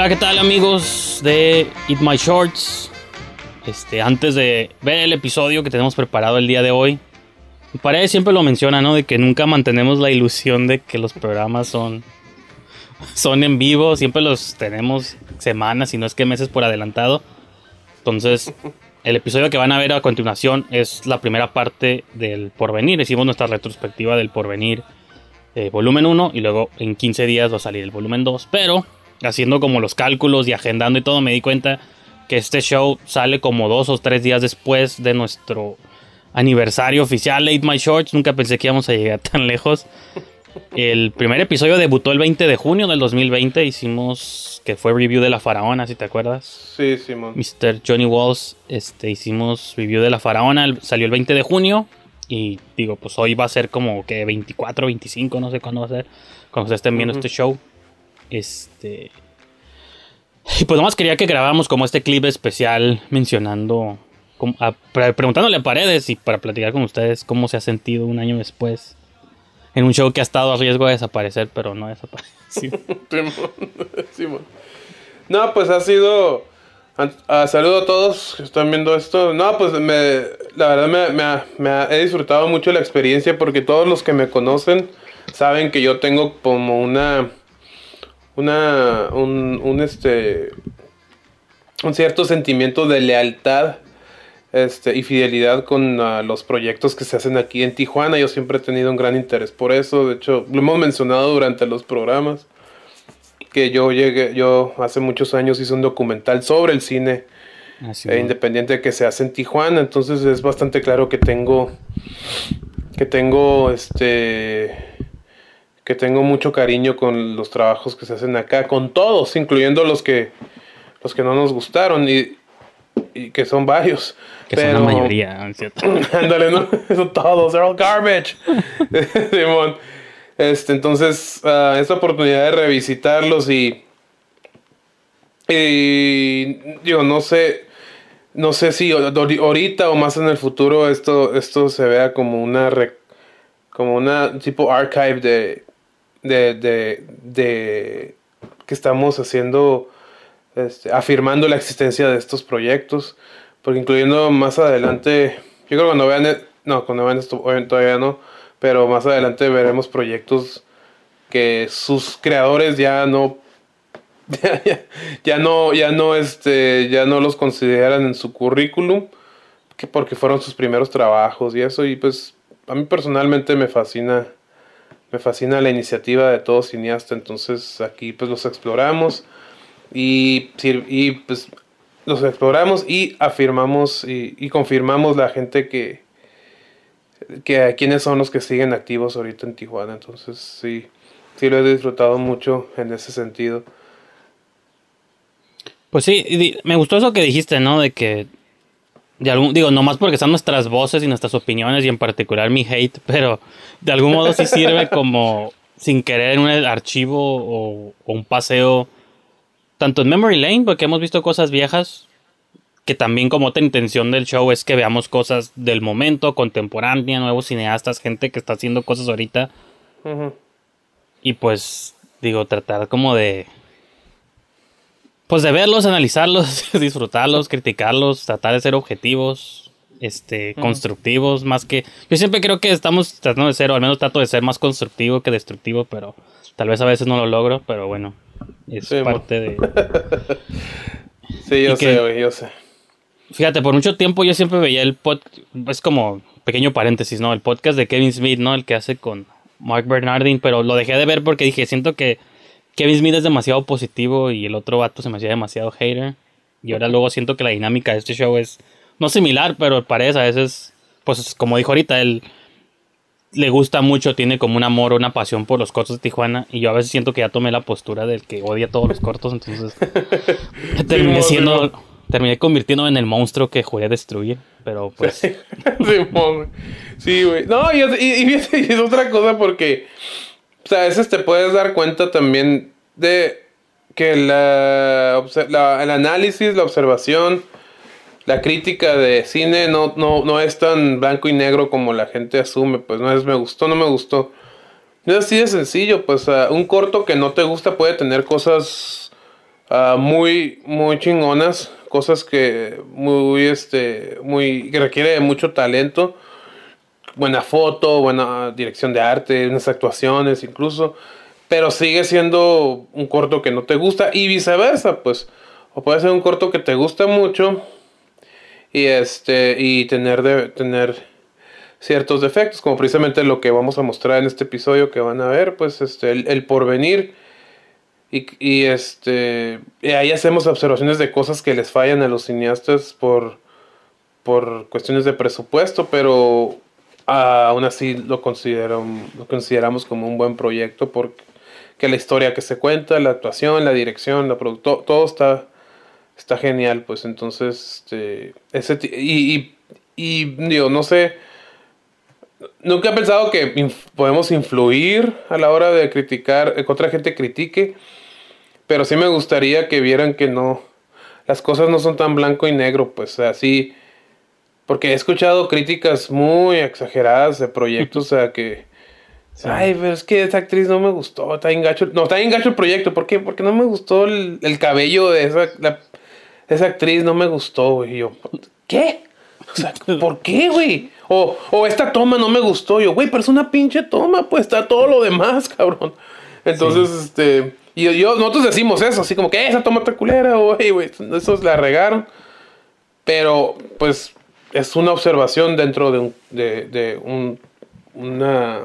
Hola, ¿qué tal amigos de Eat My Shorts? Este, antes de ver el episodio que tenemos preparado el día de hoy, mi pared siempre lo menciona, ¿no? De que nunca mantenemos la ilusión de que los programas son, son en vivo, siempre los tenemos semanas, si no es que meses por adelantado. Entonces, el episodio que van a ver a continuación es la primera parte del porvenir. Hicimos nuestra retrospectiva del porvenir eh, volumen 1 y luego en 15 días va a salir el volumen 2. Pero haciendo como los cálculos y agendando y todo me di cuenta que este show sale como dos o tres días después de nuestro aniversario oficial Late My Shorts. Nunca pensé que íbamos a llegar tan lejos. El primer episodio debutó el 20 de junio del 2020. Hicimos que fue review de la faraona, si te acuerdas. Sí, Simón. Mr. Johnny Walls, este, hicimos review de la faraona, el- salió el 20 de junio y digo, pues hoy va a ser como que 24, 25, no sé cuándo va a ser, cuando ustedes estén viendo este show. Este... Y pues nomás quería que grabáramos como este clip especial mencionando, preguntándole a Paredes y para platicar con ustedes cómo se ha sentido un año después en un show que ha estado a riesgo de desaparecer, pero no ha desaparecido. No, pues ha sido. ah, saludo a todos que están viendo esto. No, pues me, la verdad me, he disfrutado mucho la experiencia porque todos los que me conocen saben que yo tengo como una. Una. Un, un este. Un cierto sentimiento de lealtad este, y fidelidad con ah, los proyectos que se hacen aquí en Tijuana. Yo siempre he tenido un gran interés por eso. De hecho, lo hemos mencionado durante los programas. Que yo llegué, yo hace muchos años hice un documental sobre el cine eh, independiente que se hace en Tijuana. Entonces es bastante claro que tengo. Que tengo este. Que tengo mucho cariño con los trabajos que se hacen acá. Con todos, incluyendo los que. Los que no nos gustaron. Y, y que son varios. que son la Pero- mayoría, ¿no es cierto? Ándale, ¿no? Son todos, they're all garbage. Simón. Este, entonces, ah, esta oportunidad de revisitarlos y. Y. Digo, no sé. No sé si ahor- ahorita o más en el futuro esto, esto se vea como una. re- como una tipo archive de. De. de. de que estamos haciendo. este, afirmando la existencia de estos proyectos. Porque incluyendo más adelante, yo creo que cuando vean, no, cuando vean esto, todavía no, pero más adelante veremos proyectos que sus creadores ya no, ya, ya- ya no, ya no, este, ya no los consideran en su currículum, que porque fueron sus primeros trabajos y eso, y pues a mí personalmente me fascina, me fascina la iniciativa de todo cineasta, entonces aquí pues los exploramos y, y pues los exploramos y afirmamos y, confirmamos la gente que, que quiénes son los que siguen activos ahorita en Tijuana. Entonces sí, sí lo he disfrutado mucho en ese sentido. Pues sí, me gustó eso que dijiste, ¿no? De que, de algún, digo, nomás porque están nuestras voces y nuestras opiniones y en particular mi hate, pero de algún modo sí sirve como sin querer un archivo o, o un paseo, tanto en Memory Lane, porque hemos visto cosas viejas, que también como otra intención del show es que veamos cosas del momento, contemporánea, nuevos cineastas, gente que está haciendo cosas ahorita, y pues, digo, tratar como de. Pues de verlos, analizarlos, disfrutarlos, criticarlos, tratar de ser objetivos, este, constructivos, más que. Yo siempre creo que estamos tratando de ser, o al menos trato de ser más constructivo que destructivo, pero tal vez a veces no lo logro, pero bueno, es Sí, parte de. Sí, yo sé, güey, yo sé. Fíjate, por mucho tiempo yo siempre veía el podcast, es como pequeño paréntesis, ¿no? El podcast de Kevin Smith, ¿no? El que hace con Mark Bernardin, pero lo dejé de ver porque dije, siento que Kevin Smith es demasiado positivo y el otro vato se me hacía demasiado hater. Y ahora luego siento que la dinámica de este show es no similar, pero parece a veces, pues como dijo ahorita, él le gusta mucho, tiene como un amor o una pasión por los cortos de Tijuana. Y yo a veces siento que ya tomé la postura del que odia todos los cortos, entonces terminé siendo, terminé convirtiéndome en el monstruo que juré destruir. Pero pues, güey. Sí, güey. No, y, es- y- y fíjate, y es otra cosa porque, sea, a veces te puedes dar cuenta también de que la, el análisis, la observación, la crítica de cine no, no, no es tan blanco y negro como la gente asume. Pues no es me gustó, no me gustó. No es así de sencillo, pues ah, un corto que no te gusta puede tener cosas ah, muy, muy chingonas, cosas que muy, este, muy, que requiere de mucho talento, buena foto, buena dirección de arte, unas actuaciones incluso, pero sigue siendo un corto que no te gusta y viceversa, pues, o puede ser un corto que te gusta mucho y este, y tener de, tener ciertos defectos, como precisamente lo que vamos a mostrar en este episodio que van a ver, pues este, el, porvenir. Y, y, este ahí hacemos observaciones de cosas que les fallan a los cineastas por, por cuestiones de presupuesto, pero aún así lo, lo consideramos como un buen proyecto porque que la historia que se cuenta, la actuación, la dirección, la producto, todo está, está genial, pues entonces, este, ese, y, y, digo, no sé, nunca he pensado que podemos influir a la hora de criticar, eh, que otra gente critique, pero sí me gustaría que vieran que no, las cosas no son tan blanco y negro, pues así, porque he escuchado críticas muy exageradas de proyectos, o sea, que, ay, pero es que esa actriz no me gustó, está bien gacho, no, está bien gacho el proyecto, ¿por qué? Porque no me gustó el, el cabello de esa, la- esa actriz, no me gustó, güey, y yo, ¿qué? O sea, ¿por qué, güey? O, o esta toma no me gustó. Yo, güey, pero es una pinche toma, pues está todo lo demás, cabrón. Entonces, este. Y yo, yo- nosotros decimos eso, así como que "Eh, esa toma está culera, güey, güey. Esos la regaron. Pero, pues, es una observación dentro de un, de, de un, una-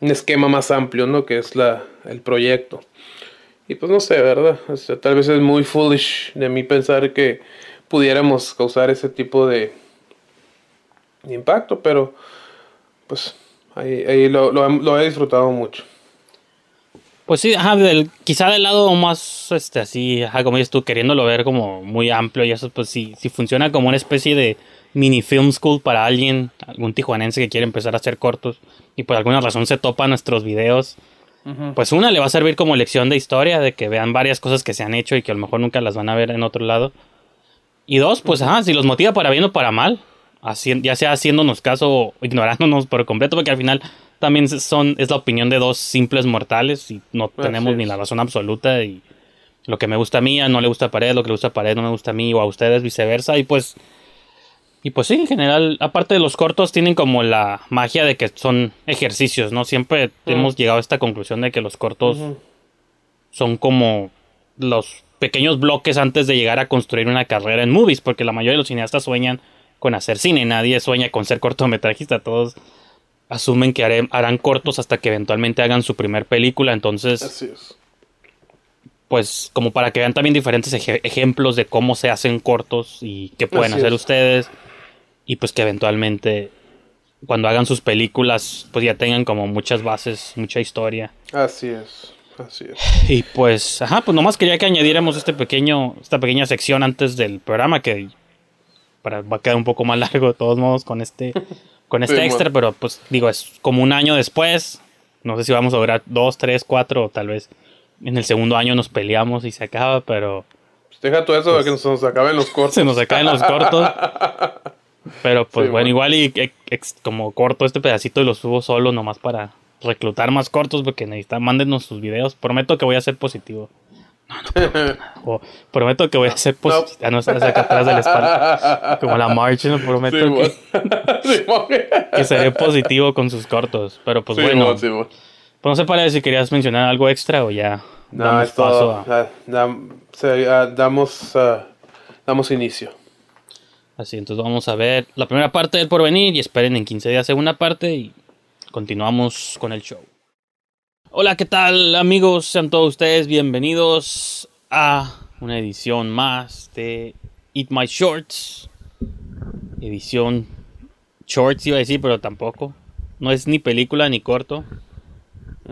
un esquema más amplio, ¿no? Que es la, el proyecto. Y pues no sé, ¿verdad? O sea, tal vez es muy foolish de mí pensar que pudiéramos causar ese tipo de, de impacto, pero pues ahí, ahí lo, lo he- disfrutado mucho. Pues sí, ajá, del, quizá del lado más, este, así, ajá, como dices tú, queriéndolo ver como muy amplio y eso, pues sí, sí funciona como una especie de mini film school para alguien, algún tijuanense que quiere empezar a hacer cortos y por alguna razón se topa nuestros videos. Pues una le va a servir como lección de historia, de que vean varias cosas que se han hecho y que a lo mejor nunca las van a ver en otro lado. Y dos, pues ajá, si los motiva para bien o para mal, haci- ya sea haciéndonos caso o ignorándonos por completo, porque al final también son, es la opinión de dos simples mortales y no tenemos ni la razón absoluta y lo que me gusta a mí no le gusta a Pared, lo que le gusta a Pared no me gusta a mí o a ustedes viceversa y pues y pues sí, en general, aparte de los cortos, tienen como la magia de que son ejercicios, ¿no? Siempre hemos llegado a esta conclusión de que los cortos son como los pequeños bloques antes de llegar a construir una carrera en movies, porque la mayoría de los cineastas sueñan con hacer cine, nadie sueña con ser cortometrajista, todos asumen que haré- harán cortos hasta que eventualmente hagan su primer película, entonces Así es. pues como para que vean también diferentes eje- ejemplos de cómo se hacen cortos y qué pueden Así hacer es. ustedes y pues que eventualmente cuando hagan sus películas pues ya tengan como muchas bases, mucha historia. Así es. Así es. Y pues, ajá, pues nomás quería que añadiéramos este pequeño, esta pequeña sección antes del programa que para, va a quedar un poco más largo de todos modos con este, con este Sí, extra, bueno. pero pues digo, es como un año después. No sé si vamos a durar dos, tres, cuatro, o tal vez en el segundo año nos peleamos y se acaba, pero Pues deja todo eso de que se nos acaben los cortos. se nos acaban los cortos. Pero pues Sí, bueno, bueno. igual y ex- ex- como corto este pedacito y lo subo solo nomás para reclutar más cortos porque necesitan, mándenos sus videos. Prometo que voy a ser positivo. No, no prometo nada. O prometo que voy a ser positivo. Ah, no estás acá atrás de la espalda. Como la March, no prometo Sí, que, bueno. Simón. que seré positivo con sus cortos. Pero pues Sí, bueno, pues no sé para si querías mencionar algo extra o ya No, damos es paso a... Se- ah, damos, ah, damos inicio. Así, entonces vamos a ver la primera parte del porvenir y esperen en 15 días segunda parte y continuamos con el show. Hola, ¿qué tal amigos? Sean todos ustedes bienvenidos a una edición más de Eat My Shorts. Edición shorts iba a decir, pero tampoco. No es ni película ni corto.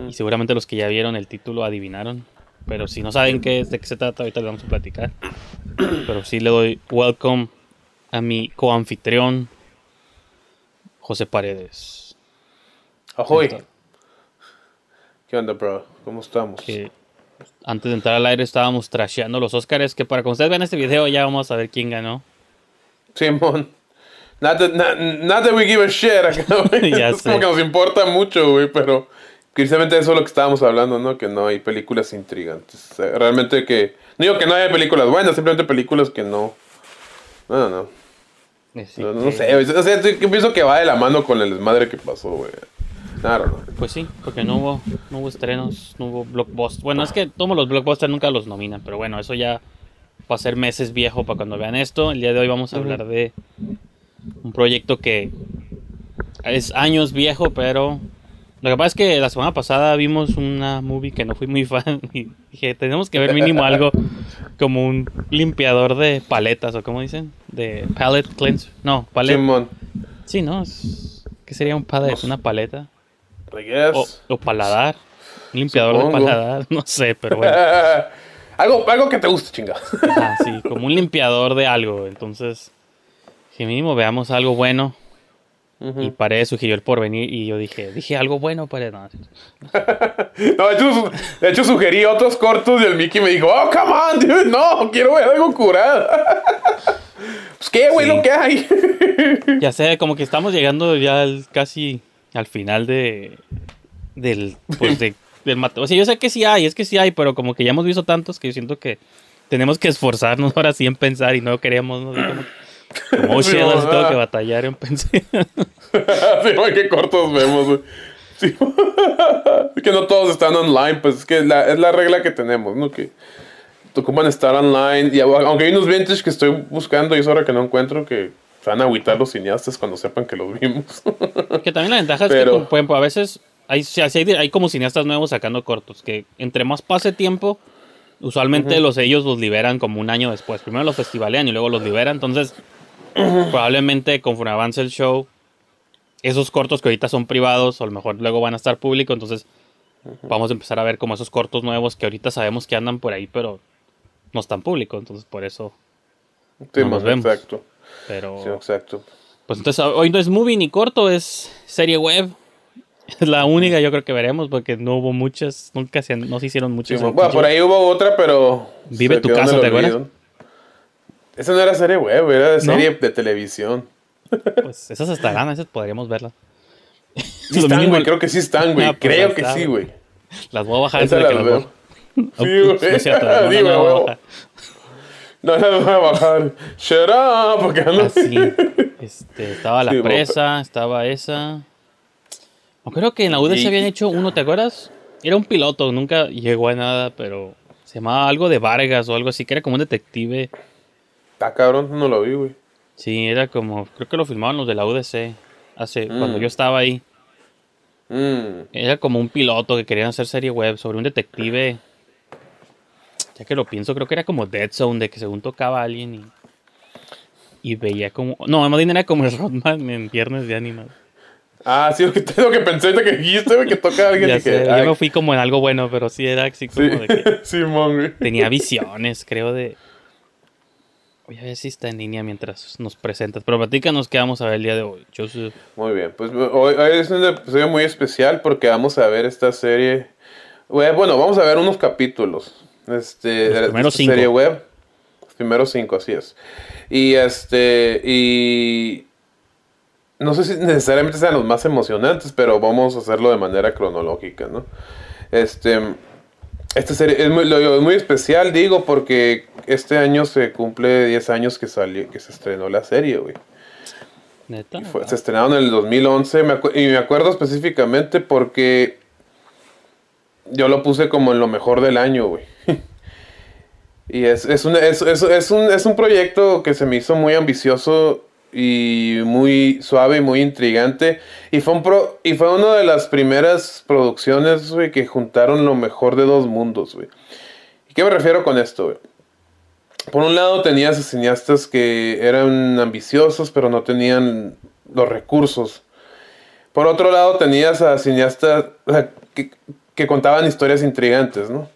Y seguramente los que ya vieron el título adivinaron. Pero si no saben qué es, de qué se trata, ahorita les vamos a platicar. Pero sí le doy welcome a mi coanfitrión, José Paredes. Ahoy. ¿Qué onda, bro? ¿Cómo estamos? que antes de entrar al aire estábamos trasheando los Oscars, que para cuando ustedes vean este video ya vamos a ver quién ganó. Simón. Not that, not, not that we give a shit acá, güey. Ya es sé. como que nos importa mucho, güey, pero precisamente eso es lo que estábamos hablando, ¿no? Que no hay películas intrigantes. Realmente que... No digo que no haya películas buenas, simplemente películas que no... No, no, no. Así No, sé, güey. O sea, yo pienso que va de la mano con el desmadre que pasó, güey. Claro, no. Pues sí, porque no hubo, no hubo estrenos, no hubo blockbusters. Bueno, es que todos los blockbusters nunca los nominan, pero bueno, eso ya va a ser meses viejo para cuando vean esto. El día de hoy vamos a hablar de un proyecto que es años viejo, pero lo que pasa es que la semana pasada vimos una movie que no fui muy fan y dije, tenemos que ver mínimo algo como un limpiador de paletas o como dicen, de palette cleanser. No, palette. Simón. Sí, ¿no? ¿Qué sería un palette? ¿Una paleta? O, o paladar. Un limpiador Supongo. de paladar. No sé, pero bueno. algo, algo que te guste, chinga. Ajá, sí, como un limpiador de algo. Entonces, que mínimo veamos algo bueno. Y Paredes sugirió el porvenir. Y yo dije, dije algo bueno, Paredes. No, No, de hecho, su- de hecho sugerí otros cortos y el Mickey me dijo, oh, come on, dude, no, quiero ver algo curado. pues qué, güey, Sí. lo que hay. ya sé, como que estamos llegando ya al- casi al final de. Del. Pues de. Del mate- o sea, yo sé que sí hay, es que sí hay, pero como que ya hemos visto tantos que yo siento que tenemos que esforzarnos ahora sí en pensar y no queremos, ¿no? Como, como Sí, ahora ¿verdad? tengo que batallar en pensar. sí, güey, qué cortos vemos, güey. Sí. es que no todos están online, pues es que la, es la regla que tenemos, ¿no? Que ocupan estar online. Y aunque hay unos vintage que estoy buscando y es hora que no encuentro, que se van a agüitar los cineastas cuando sepan que los vimos. Que también la ventaja es Pero- que, por ejemplo, a veces hay, hay, hay como cineastas nuevos sacando cortos, que entre más pase tiempo, usualmente los ellos los liberan como un año después. Primero los festivalean y luego los liberan, entonces probablemente conforme avance el show, esos cortos que ahorita son privados, o a lo mejor luego van a estar públicos, entonces vamos a empezar a ver como esos cortos nuevos que ahorita sabemos que andan por ahí, pero no están públicos, entonces por eso, Sí, No nos vemos. exacto. pero... Sí, exacto. Pues entonces hoy no es movie ni corto, es serie web. Es la única yo creo que veremos porque no hubo muchas, nunca se, no se hicieron muchas. bueno, por ahí hubo otra, pero. Vive tu casa, ¿te acuerdas? Esa no era serie web, era de ¿No? serie de televisión. Pues esas estarán, esas podríamos verlas. Sí están, güey, creo que sí están, güey. Ah, pues creo que sí, güey. Las voy a bajar antes de que las veo. voy- Sí, güey. no no, no, las voy a bajar. Shut up, porque no. Así. Este, estaba la Sí, presa, estaba esa. No creo que en la UDC Y- habían hecho uno, ¿te acuerdas? Era un piloto, nunca llegó a nada, pero se llamaba algo de Vargas o algo así, que era como un detective. Está cabrón, no lo vi, güey. Sí, era como, creo que lo filmaban los de la UDC, hace, cuando Mm. yo estaba ahí. Mm. Era como un piloto que querían hacer serie web sobre un detective. Ya que lo pienso, creo que era como Dead Zone, de que según tocaba a alguien y, y veía como... No, más bien era como el Rodman en Viernes de Anima. Ah, sí, lo que, lo que pensé ahorita que dijiste, que toca a alguien Ya sé, que. yo me fui como en algo bueno, pero sí era así como Sí, de que Simón, güey. tenía visiones, creo, de... Voy a ver si está en línea mientras nos presentas. Pero platícanos qué vamos a ver el día de hoy. Joseph. Muy bien, pues hoy, hoy es un episodio muy especial porque vamos a ver esta serie. web. Bueno, vamos a ver unos capítulos. Este, Los de primeros esta serie web. Los primeros cinco, así es. Y este, y. No sé si necesariamente sean los más emocionantes, pero vamos a hacerlo de manera cronológica, ¿no? Este. Esta serie es muy, lo especial, digo, porque este año se cumple 10 años que salió, que se estrenó la serie, güey. Neta. Y fue- se estrenaron en el 2011 me y me acuerdo específicamente porque yo lo puse como en lo mejor del año, güey. y es, es, un, es- es un, es un proyecto que se me hizo muy ambicioso y muy suave y muy intrigante. Y fue, un pro- y fue una de las primeras producciones, que juntaron lo mejor de dos mundos, güey. ¿Y qué me refiero con esto? Por un lado tenías a cineastas que eran ambiciosos, pero no tenían los recursos. Por otro lado tenías a cineastas que, que contaban historias intrigantes, ¿no?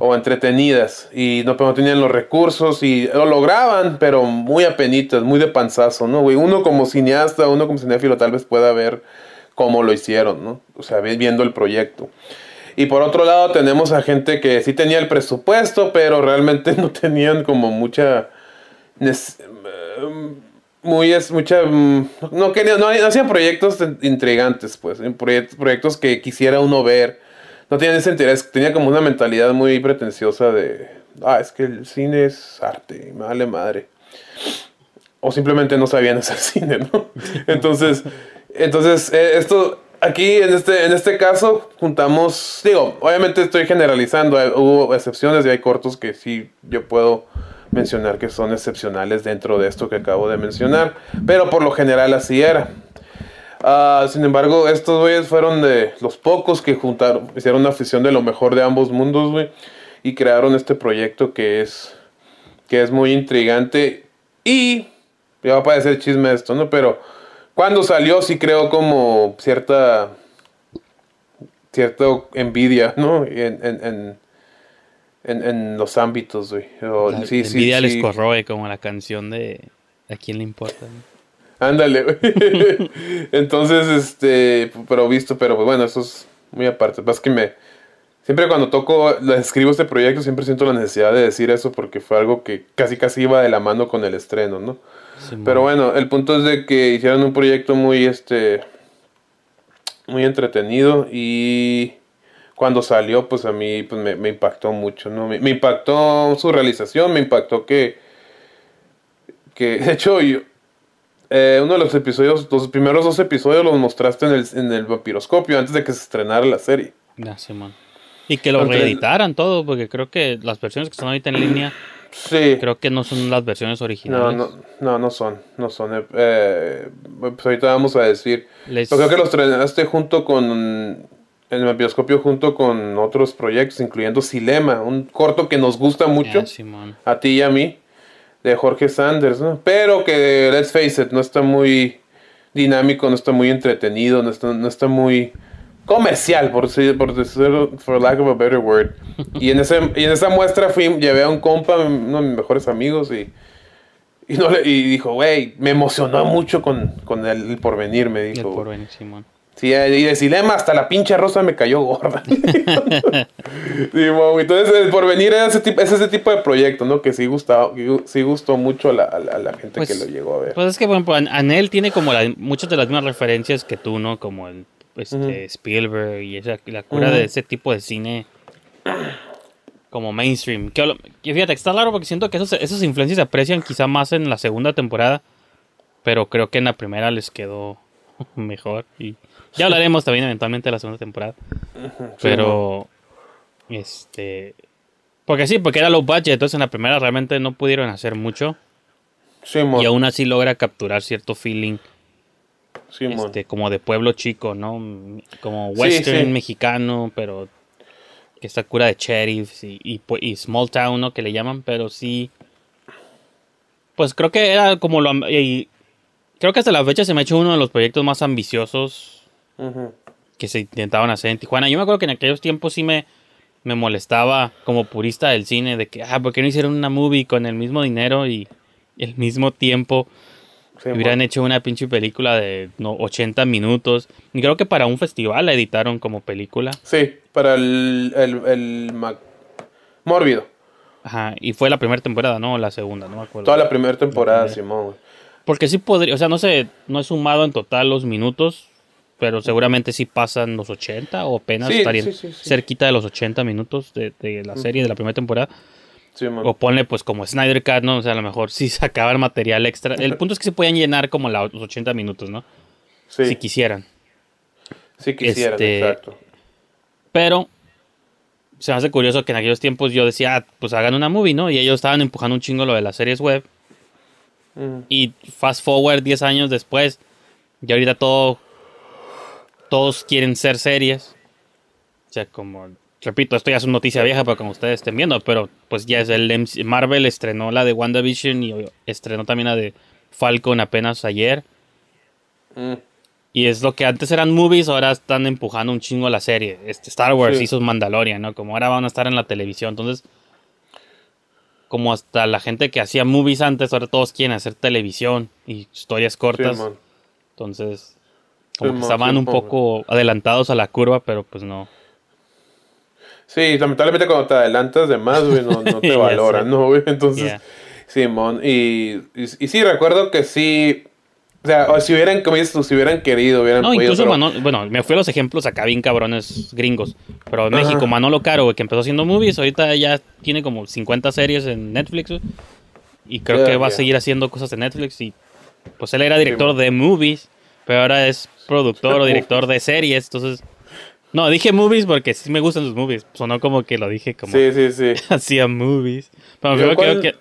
O entretenidas y no, pero no tenían los recursos y lo lograban, pero muy apenitas, muy de panzazo, ¿no? güey? Uno como cineasta, uno como cinéfilo tal vez pueda ver cómo lo hicieron, ¿no? O sea, vi- viendo el proyecto. Y por otro lado tenemos a gente que sí tenía el presupuesto, pero realmente no tenían como mucha... eh, muy es mucha mm, no querían no, no hacían proyectos intrigantes pues proyectos que quisiera uno ver no tenían ese interés, tenía como una mentalidad muy pretenciosa de, ah, es que el cine es arte, me vale madre. O simplemente no sabían hacer cine, ¿no? Entonces, entonces eh, esto, aquí en este, en este caso, juntamos, digo, obviamente estoy generalizando, hubo excepciones y hay cortos que sí yo puedo mencionar que son excepcionales dentro de esto que acabo de mencionar, pero por lo general así era. Ah, sin embargo, estos güeyes fueron de los pocos que juntaron, hicieron una fusión de lo mejor de ambos mundos, güey, y crearon este proyecto que es, que es muy intrigante y ya va a parecer chisme esto, ¿no? Pero cuando salió sí creó como cierta, cierta envidia, ¿no? En, en, en, en, los ámbitos, güey. O- La, sí, la sí, envidia sí. les corroe como la canción de ¿A quién le importa? no? Ándale, güey. Entonces, este, pero visto, pero bueno, eso es muy aparte. Más que me, siempre cuando toco, escribo este proyecto, siempre siento la necesidad de decir eso porque fue algo que casi casi iba de la mano con el estreno, ¿no? Pero bueno, el punto es de que hicieron un proyecto muy, este, muy entretenido y cuando salió, pues a mí pues, me, me impactó mucho, ¿no? Me, me impactó su realización, me impactó que, que de hecho, yo, eh, uno de los episodios, los primeros dos episodios los mostraste en el, en el vampiroscopio antes de que se estrenara la serie. Ya, Simón. Y que lo reeditaran todo, porque creo que las versiones que están ahorita en línea, Sí. creo que no son las versiones No, originales. no, no, no son, no son. eh, eh, pues ahorita vamos a decir. Les- creo que los estrenaste junto con, en el vampiroscopio junto con otros proyectos, incluyendo Silema, un corto que nos gusta mucho, a ti y a mí, de Jorge Sanders, ¿no? Pero que, let's face it, no está muy dinámico, no está muy entretenido, no está, no está muy comercial, por decir, por decir, for lack of a better word. Y en, ese, y en esa muestra fui, llevé a un compa, uno de mis mejores amigos, y, y, no le- y dijo, güey, me emocionó mucho con, con el, el porvenir, me El dijo. porvenir, Simón. Sí, y de Silema hasta la pinche rosa me cayó gorda. Sí, mo, entonces el porvenir es ese, tipo, es ese tipo de proyecto, ¿no? Que sí gustaba, sí gustó mucho a la, a gente Pues- que lo llegó a ver. Pues es que, bueno, pues, An- Anel tiene como la- muchas de las mismas referencias que tú, ¿no? Como el este. Spielberg y esa, la cura de ese tipo de cine como mainstream. Que, fíjate, está claro porque siento que esos, esas influencias se aprecian quizá más en la segunda temporada, pero creo que en la primera les quedó mejor. Y ya hablaremos también eventualmente de la segunda temporada. Pero, este... Porque sí, porque era low budget, entonces en la primera realmente no pudieron hacer mucho. Simón, Y aún así logra capturar cierto feeling Simón. este, como de pueblo chico, ¿no? Como Sí, western sí. mexicano, pero que está cura de sheriffs y, y, pu- y small town, ¿no? Que le llaman, pero sí. Pues creo que era como lo... Y creo que hasta la fecha se me ha hecho uno de los proyectos más ambiciosos Que se intentaban hacer en Tijuana. Yo me acuerdo que en aquellos tiempos sí me, me molestaba como purista del cine de que, ah, ¿por qué no hicieron una movie con el mismo dinero y el mismo tiempo? Hubieran hecho una pinche película de no, 80 minutos. Y creo que para un festival la editaron como película. Sí, para el, el, el ma- Mórbido. Ajá. Y fue la primera temporada, ¿no? La segunda, no me acuerdo. Toda la primera temporada. Simón. Porque sí podría, o sea, no sé, no he sumado en total los minutos, pero seguramente sí pasan los 80 o apenas Sí, estarían sí, sí, sí. cerquita de los 80 minutos de, de la serie de la primera temporada. O ponle pues como Snyder Cut, ¿no? O sea, a lo mejor sí sacaban material extra. El punto es que se podían llenar como la- los 80 minutos, ¿no? sí, Si quisieran. sí quisieran, este- exacto. Pero se me hace curioso que en aquellos tiempos yo decía, ah, pues hagan una movie, ¿no? Y ellos estaban empujando un chingo lo de las series web. Y fast forward 10 años después, y ahorita todo, todos quieren ser series. O sea, como, repito, esto ya es una noticia vieja para como ustedes estén viendo, pero pues ya es el MC Marvel estrenó la de WandaVision y estrenó también la de Falcon apenas ayer. Mm. Y es lo que antes eran movies, ahora están empujando un chingo la serie. Este Star Wars Sí. hizo Mandalorian, ¿no? Como ahora van a estar en la televisión. Entonces, como hasta la gente que hacía movies antes, ahora todos quieren hacer televisión y historias cortas. Entonces, como que estaban un poco adelantados a la curva, pero pues no. Sí, lamentablemente cuando te adelantas de más, güey, no, no te valoran, sé. ¿no, güey? Entonces, Yeah. Simón, y, y, y sí, recuerdo que sí, o sea, o si hubieran, como dices tú, si hubieran querido, hubieran No, podido, incluso pero- Manolo, bueno, me fui a los ejemplos acá bien cabrones gringos. Pero en Ajá. México, Manolo Caro, güey, que empezó haciendo movies, ahorita ya tiene como 50 series en Netflix, güey, Y creo que va a seguir haciendo cosas en Netflix. Y pues él era director Sí, de movies, pero ahora es productor o director de series. Entonces, no, dije movies porque sí me gustan los movies. Sonó como que lo dije como Sí, sí, sí. hacía movies. Pero creo cuál- que,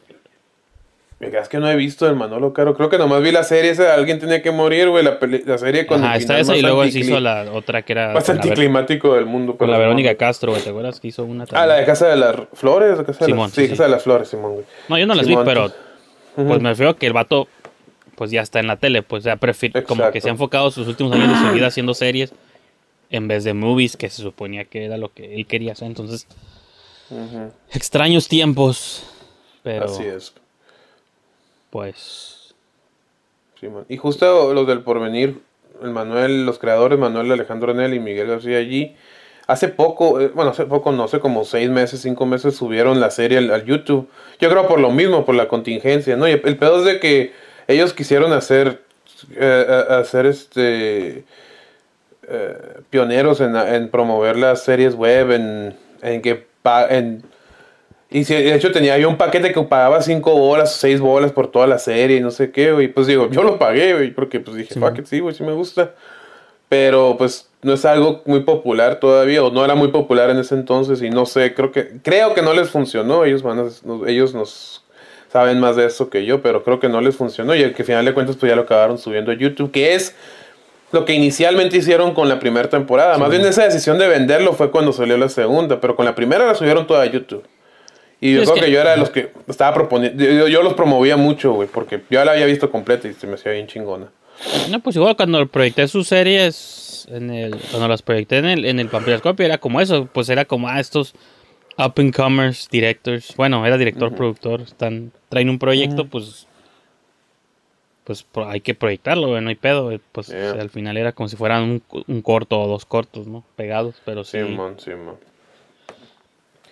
Mira, Es que no he visto el Manolo Caro. Creo que nomás vi la serie esa. Alguien tenía que morir, güey. La, la serie con el está esa y luego se hizo la otra que era Más anticlimático del mundo. con la no. Verónica Castro, güey, ¿te acuerdas? Que hizo una Ah, también? la de Casa de las Flores. Casa de Simón, las... Sí, sí, Casa de las Flores, Simón, güey. No, yo no las vi, pero pues me feo que el vato pues ya está en la tele, pues ya prefiere como que se ha enfocado sus últimos años de su vida haciendo series en vez de movies que se suponía que era lo que él quería hacer, entonces extraños tiempos, pero Así es. pues Simón. Y justo los del porvenir, el Manuel, los creadores, Manuel Alejandro Nel y Miguel García allí, hace poco, eh, bueno, hace poco, no sé, como seis meses, cinco meses subieron la serie al, al YouTube. Yo creo por lo mismo, por la contingencia, ¿no? Y el pedo es de que ellos quisieron hacer, eh, eh, hacer este, eh, pioneros en, en promover las series web, en, en que, pa- en, y si- de hecho tenía yo un paquete que pagaba 5 bolas o 6 bolas por toda la serie y no sé qué, güey. Pues digo, yo lo pagué, güey, porque pues dije, Sí, fuck it, sí, güey, sí me gusta. Pero pues no es algo muy popular todavía, o no era muy popular en ese entonces, y no sé, creo que, creo que no les funcionó. Ellos van a- ellos nos saben más de eso que yo, pero creo que no les funcionó. Y al que al final de cuentas, pues ya lo acabaron subiendo a YouTube, que es lo que inicialmente hicieron con la primera temporada. Más bien esa decisión de venderlo fue cuando salió la segunda, pero con la primera la subieron toda a YouTube. Y yo Es creo que, que- yo era de los que estaba proponiendo, yo, yo los promovía mucho, güey, porque yo la había visto completa y se me hacía bien chingona. no, pues igual cuando proyecté sus series en el cuando las proyecté en el en el era como eso, pues era como ah, estos up and comers directors, bueno, era director productor, están traen un proyecto, pues pues pro- hay que proyectarlo, no hay pedo, pues Yeah. o sea, al final era como si fueran un, un corto o dos cortos, ¿no? Pegados, pero sí. Simón, Simón.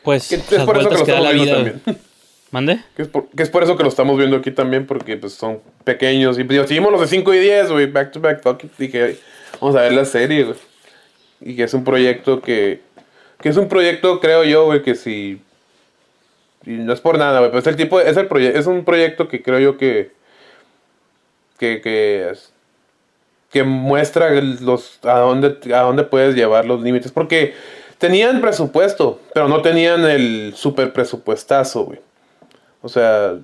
Pues Que es las por eso que vueltas lo que da la estamos viendo vida. también. ¿Mande? Que es, por, que es por eso que lo estamos viendo aquí también, porque pues son pequeños. Y pues, seguimos los de 5 y 10, güey, back to back. Dije, vamos a ver la serie, güey. Y que es un proyecto que. Que es un proyecto, creo yo, güey, que si. Y no es por nada, güey, pero es el tipo. Es, el proye- es un proyecto que creo yo que. Que. Que, que muestra los a dónde a dónde puedes llevar los límites porque tenían presupuesto pero no tenían el super presupuestazo güey o sea,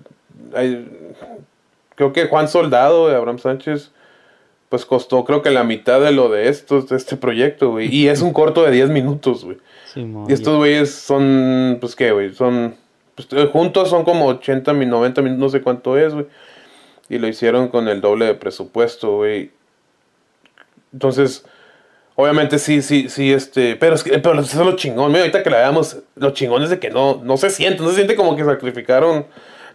creo que Juan Soldado de Abraham Sánchez, pues costó creo que la mitad de lo de esto, de este proyecto, güey. Y es un corto de 10 minutos, güey. Simón, Y estos güeyes son, pues qué, güey, son, pues, eh, juntos son como 80, mil, 90 minutos, no sé cuánto es, güey. Y lo hicieron con el doble de presupuesto, güey. Entonces, obviamente sí, sí, sí, este, pero es que, pero eso es lo chingón, mira, ahorita que la veamos, lo chingón es de que no, no se siente, no se siente como que sacrificaron,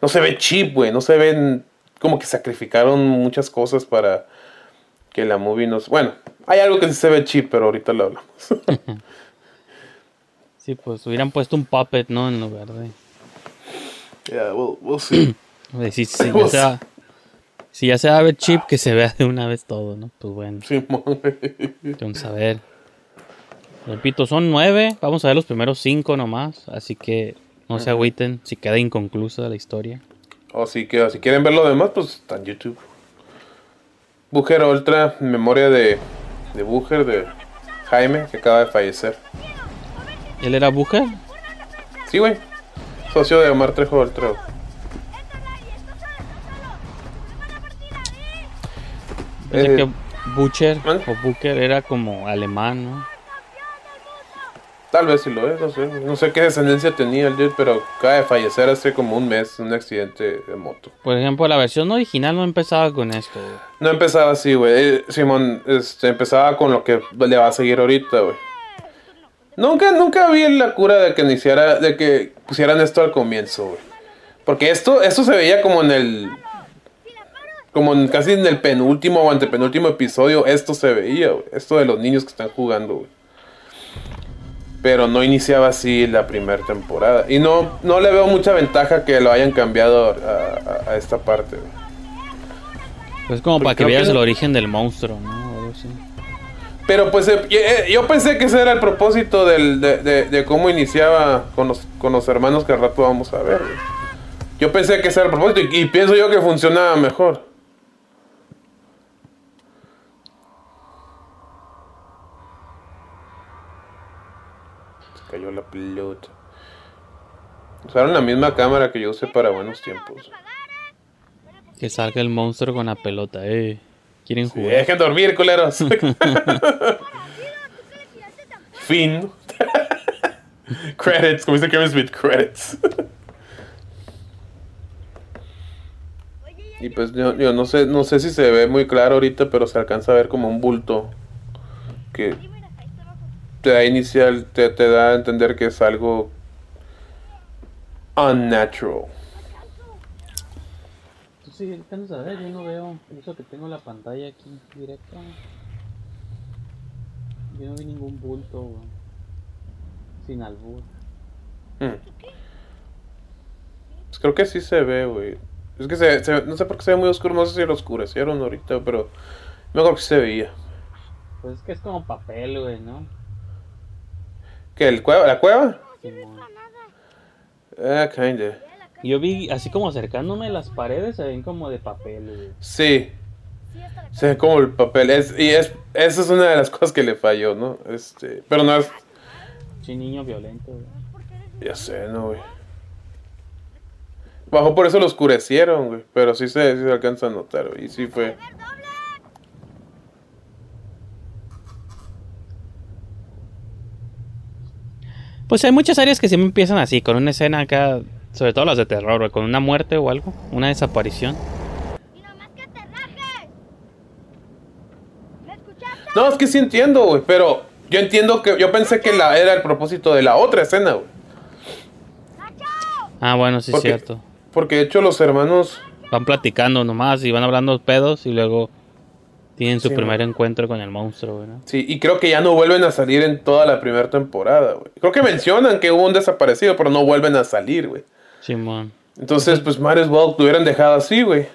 no se ve cheap, güey, no se ven como que sacrificaron muchas cosas para que la movie nos, bueno, hay algo que sí se ve cheap, pero ahorita lo hablamos. Sí, pues hubieran puesto un puppet, ¿no? En lugar de... Yeah, we'll, we'll see. si, si ya sea, si ya se va a ver chip, que se vea de una vez todo, ¿no? Pues bueno, güey. entonces a ver. Repito, son nueve, vamos a ver los primeros cinco nomás, así que no se agüiten si queda inconclusa la historia. O si, que, si quieren ver lo demás, pues está en YouTube. Booger Ultra, memoria de, de Booger, de Jaime, que acaba de fallecer. ¿Él era Booker? Sí, güey. Socio de Omar Trejo Eh, que Butcher ¿mande? o Booker era como alemán, ¿no? Tal vez sí lo es, no sé. No sé qué descendencia tenía el dude, pero acaba de fallecer hace como un mes en un accidente de moto. Por ejemplo, la versión original no empezaba con esto, güey. No empezaba así, güey. Eh, Simón, este, empezaba con lo que le va a seguir ahorita, güey. Nunca, nunca vi la cura de que iniciara, de que pusieran esto al comienzo, güey. Porque esto, esto se veía como en el, como en, casi en el penúltimo o antepenúltimo episodio, esto se veía, güey. Esto de los niños que están jugando, güey. Pero no iniciaba así la primera temporada. Y no, no le veo mucha ventaja que lo hayan cambiado a, a- a esta parte, güey. Pues como Porque para que veas que- el origen del monstruo, ¿no? Pero pues eh, eh, yo pensé que ese era el propósito del- de, de- cómo iniciaba con los, con los hermanos que al rato vamos a ver. Yo pensé que ese era el propósito y, y pienso yo que funcionaba mejor. Se cayó la pelota. Usaron la misma cámara que yo usé para buenos tiempos. Que salga el monstruo con la pelota, eh. ¿Quieren Sí, jugar? dejen dormir, culeros. fin. credits, como dice Kevin Smith, credits. y pues yo, yo no sé, no sé si se ve muy claro ahorita, pero se alcanza a ver como un bulto que te da inicial, te, te da a entender que es algo unnatural. Sí, alcanzas a ver, yo no veo. Eso que tengo la pantalla aquí directa. Yo no vi ningún bulto, güey. Sin albur. Hmm. Pues creo que sí se ve, güey. Es que se, se- no sé por qué se ve muy oscuro, no sé si lo oscurecieron ahorita, pero me acuerdo que se veía. Pues es que es como papel, güey, ¿no? ¿Qué, el cueva, la cueva? Simón. Ah, kinda. Yo vi, así como acercándome las paredes, se ven como de papel, güey. Sí. Se ve como el papel. Es, y es, esa es una de las cosas que le falló, ¿no? Este, pero no es. Sí, niño violento, güey. Ya sé, no, güey. Bajo por eso lo oscurecieron, güey. Pero sí se, sí se alcanza a notar, güey. Y sí fue. Pues hay muchas áreas que siempre empiezan así, con una escena acá, sobre todo las de terror, güey, con una muerte o algo, una desaparición. Y nomás que te rajes. ¿Me escuchaste? No, es que sí entiendo, güey. Pero yo entiendo que. Yo pensé que la, era el propósito de la otra escena, güey. Ah, bueno, sí es cierto. Porque de hecho los hermanos. Van platicando nomás y van hablando pedos y luego tienen su Sí, primer encuentro con el monstruo, güey. ¿no? Sí, y creo que ya no vuelven a salir en toda la primera temporada, güey. Creo que mencionan que hubo un desaparecido, pero no vuelven a salir, güey. Simón. Entonces, pues, might as well lo hubieran dejado así, güey.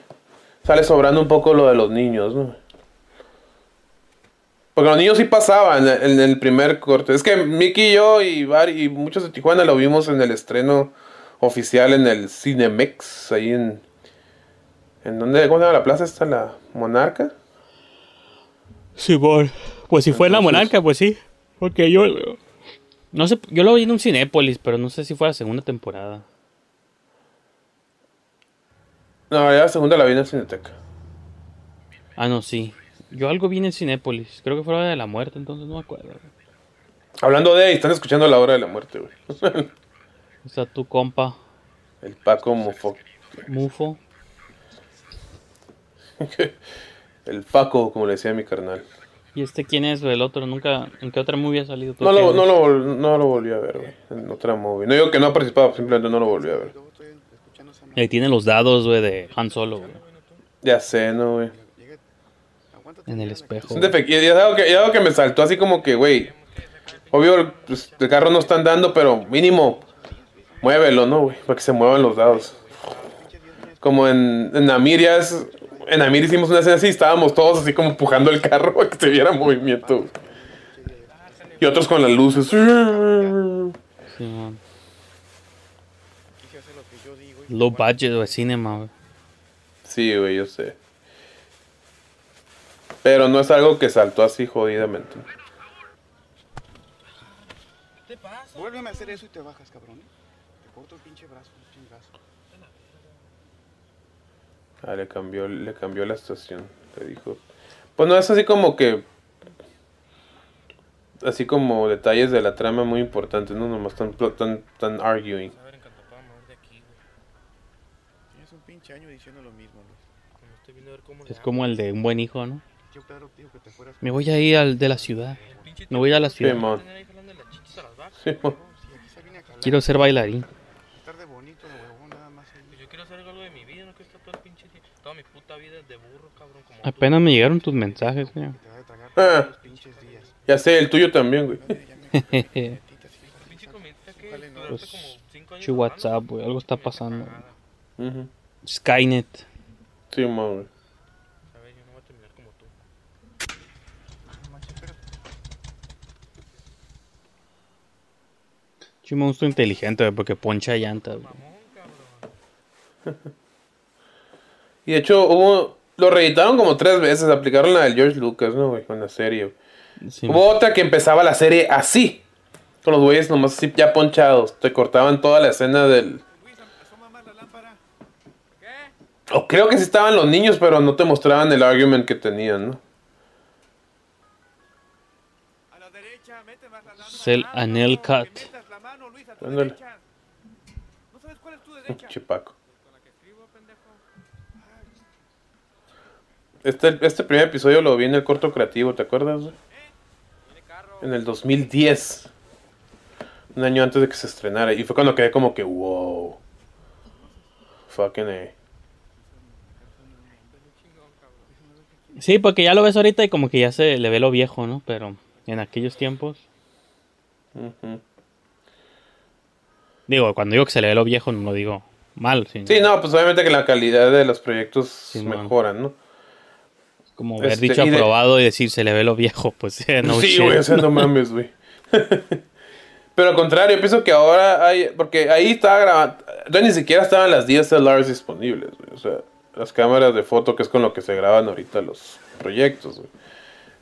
Sale sobrando un poco lo de los niños, ¿no? Porque los niños sí pasaban en, el primer corte. Es que Mickey y yo y, Bar- y muchos de Tijuana lo vimos en el estreno oficial en el Cinemex, ahí en... ¿En dónde? ¿Cómo se llama la plaza esta? ¿La Monarca? Simón. Pues si fue en la monarca, pues sí. Porque yo. No sé, yo lo vi en un Cinépolis, pero no sé si fue la segunda temporada. No, ya la segunda la vi en el Cineteca. Ah, no, sí. Yo algo vi en el Cinépolis. Creo que fue la de la muerte, entonces no me acuerdo. Hablando de, están escuchando la hora de la muerte, güey. O sea, tu compa, El Paco Mofo. Mufo. El Paco, como le decía mi carnal. ¿Y este quién es, güey? El otro, nunca. ¿En qué otra movie ha salido? ¿Tú No lo, no, lo, no lo volví a ver, güey. En otra movie. No digo que no ha participado, simplemente no lo volví a ver. Ahí tiene los dados, güey, de Han Solo, güey. Ya sé, no, güey. En el espejo. Es. Y es algo que, y algo que me saltó así como que, güey. Obvio, pues, el carro no está andando, pero mínimo, muévelo, ¿no, güey? Para que se muevan los dados. Como en, en es- En Namir hicimos una escena así, estábamos todos así como empujando el carro para que se viera movimiento. Y otros con las luces. Simón. Low budget, güey, cinema, güey. Sí, güey, yo sé. Pero no es algo que saltó así jodidamente. Vuélveme a hacer eso y te bajas, cabrón. ¿eh? Te corto el pinche brazo, chingazo. Ah, le cambió, le cambió la estación. Le dijo. Pues no es así como que. Así como detalles de la trama muy importantes, ¿no? Nomás tan, tan, tan arguing. Pinche año diciendo lo mismo, Luis. Como estoy viendo a ver cómo le Es hago. como el de un buen hijo, ¿no? Yo, Pedro, te digo que te fueras. Me voy a ir al de la ciudad. Me voy a la ciudad. a. Sí, calar. Quiero ser bailarín. Estar de bonito, de huevón, nada más. ahí. Pues yo quiero hacer algo de mi vida, no quiero estar todo el pinche día. Toda mi puta vida de burro, cabrón. Como tú. Apenas me llegaron tus mensajes, señor. Ah. Ya sé, el tuyo también, güey. Pinche duraste Pues, como 5 años. Chu WhatsApp, güey. Algo está pasando. Cagada. Ujú. Skynet. Sí. A ver, yo no voy a terminar como tú. Chu monstruo inteligente, porque poncha llantas. Y de hecho, hubo. Lo reeditaron como tres veces. Aplicaron la del George Lucas, ¿no, güey? Con la serie. Sí, Hubo otra que empezaba la serie así. Con los güeyes nomás así ya ponchados. Te cortaban toda la escena del. Luis, asoma más la lámpara. O creo que sí estaban los niños, pero no te mostraban el argument que tenían, ¿no? A la derecha, mete más la lámpara. Es el anel cut. Ándale. ¿No sabes cuál es tu derecha? Chipaco. Con la que escribo, pendejo. Este, este primer episodio lo vi en el corto creativo, ¿te acuerdas? En el 2010. Un año antes de que se estrenara. Y fue cuando quedé como que, wow. Fucking A. Sí, porque ya lo ves ahorita y como que ya se le ve lo viejo, ¿no? Pero en aquellos tiempos. Digo, cuando digo que se le ve lo viejo, no lo digo mal, sino Sí, no, pues obviamente que la calidad de los proyectos Simón. mejoran, ¿no? como haber este, dicho y de- aprobado y decir se le ve lo viejo, pues no sí, güey, o sea, no mames, güey. Pero al contrario, pienso que ahora hay. Porque ahí estaba grabando. Ya ni siquiera estaban las DSLRs disponibles, güey. O sea, las cámaras de foto, que es con lo que se graban ahorita los proyectos, güey.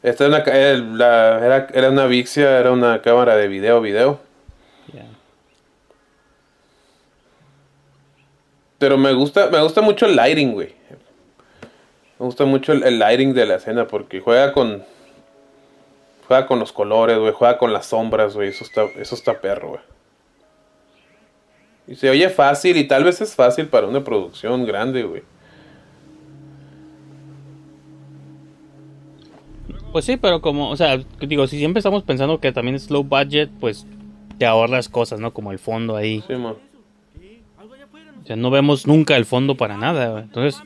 Esta era una, era, la- era, era una Vixia, era una cámara de video, video. Pero me gusta, me gusta mucho el lighting, güey. Me gusta mucho el, el lighting de la escena porque juega con. Juega con los colores, güey. Juega con las sombras, güey. Eso está, eso está perro, güey. Y se oye fácil y tal vez es fácil para una producción grande, güey. Pues sí, pero como, o sea, digo, si siempre estamos pensando que también es low budget, pues te ahorras cosas, ¿no? Como el fondo ahí. Sí, man. O sea, no vemos nunca el fondo para nada. Entonces,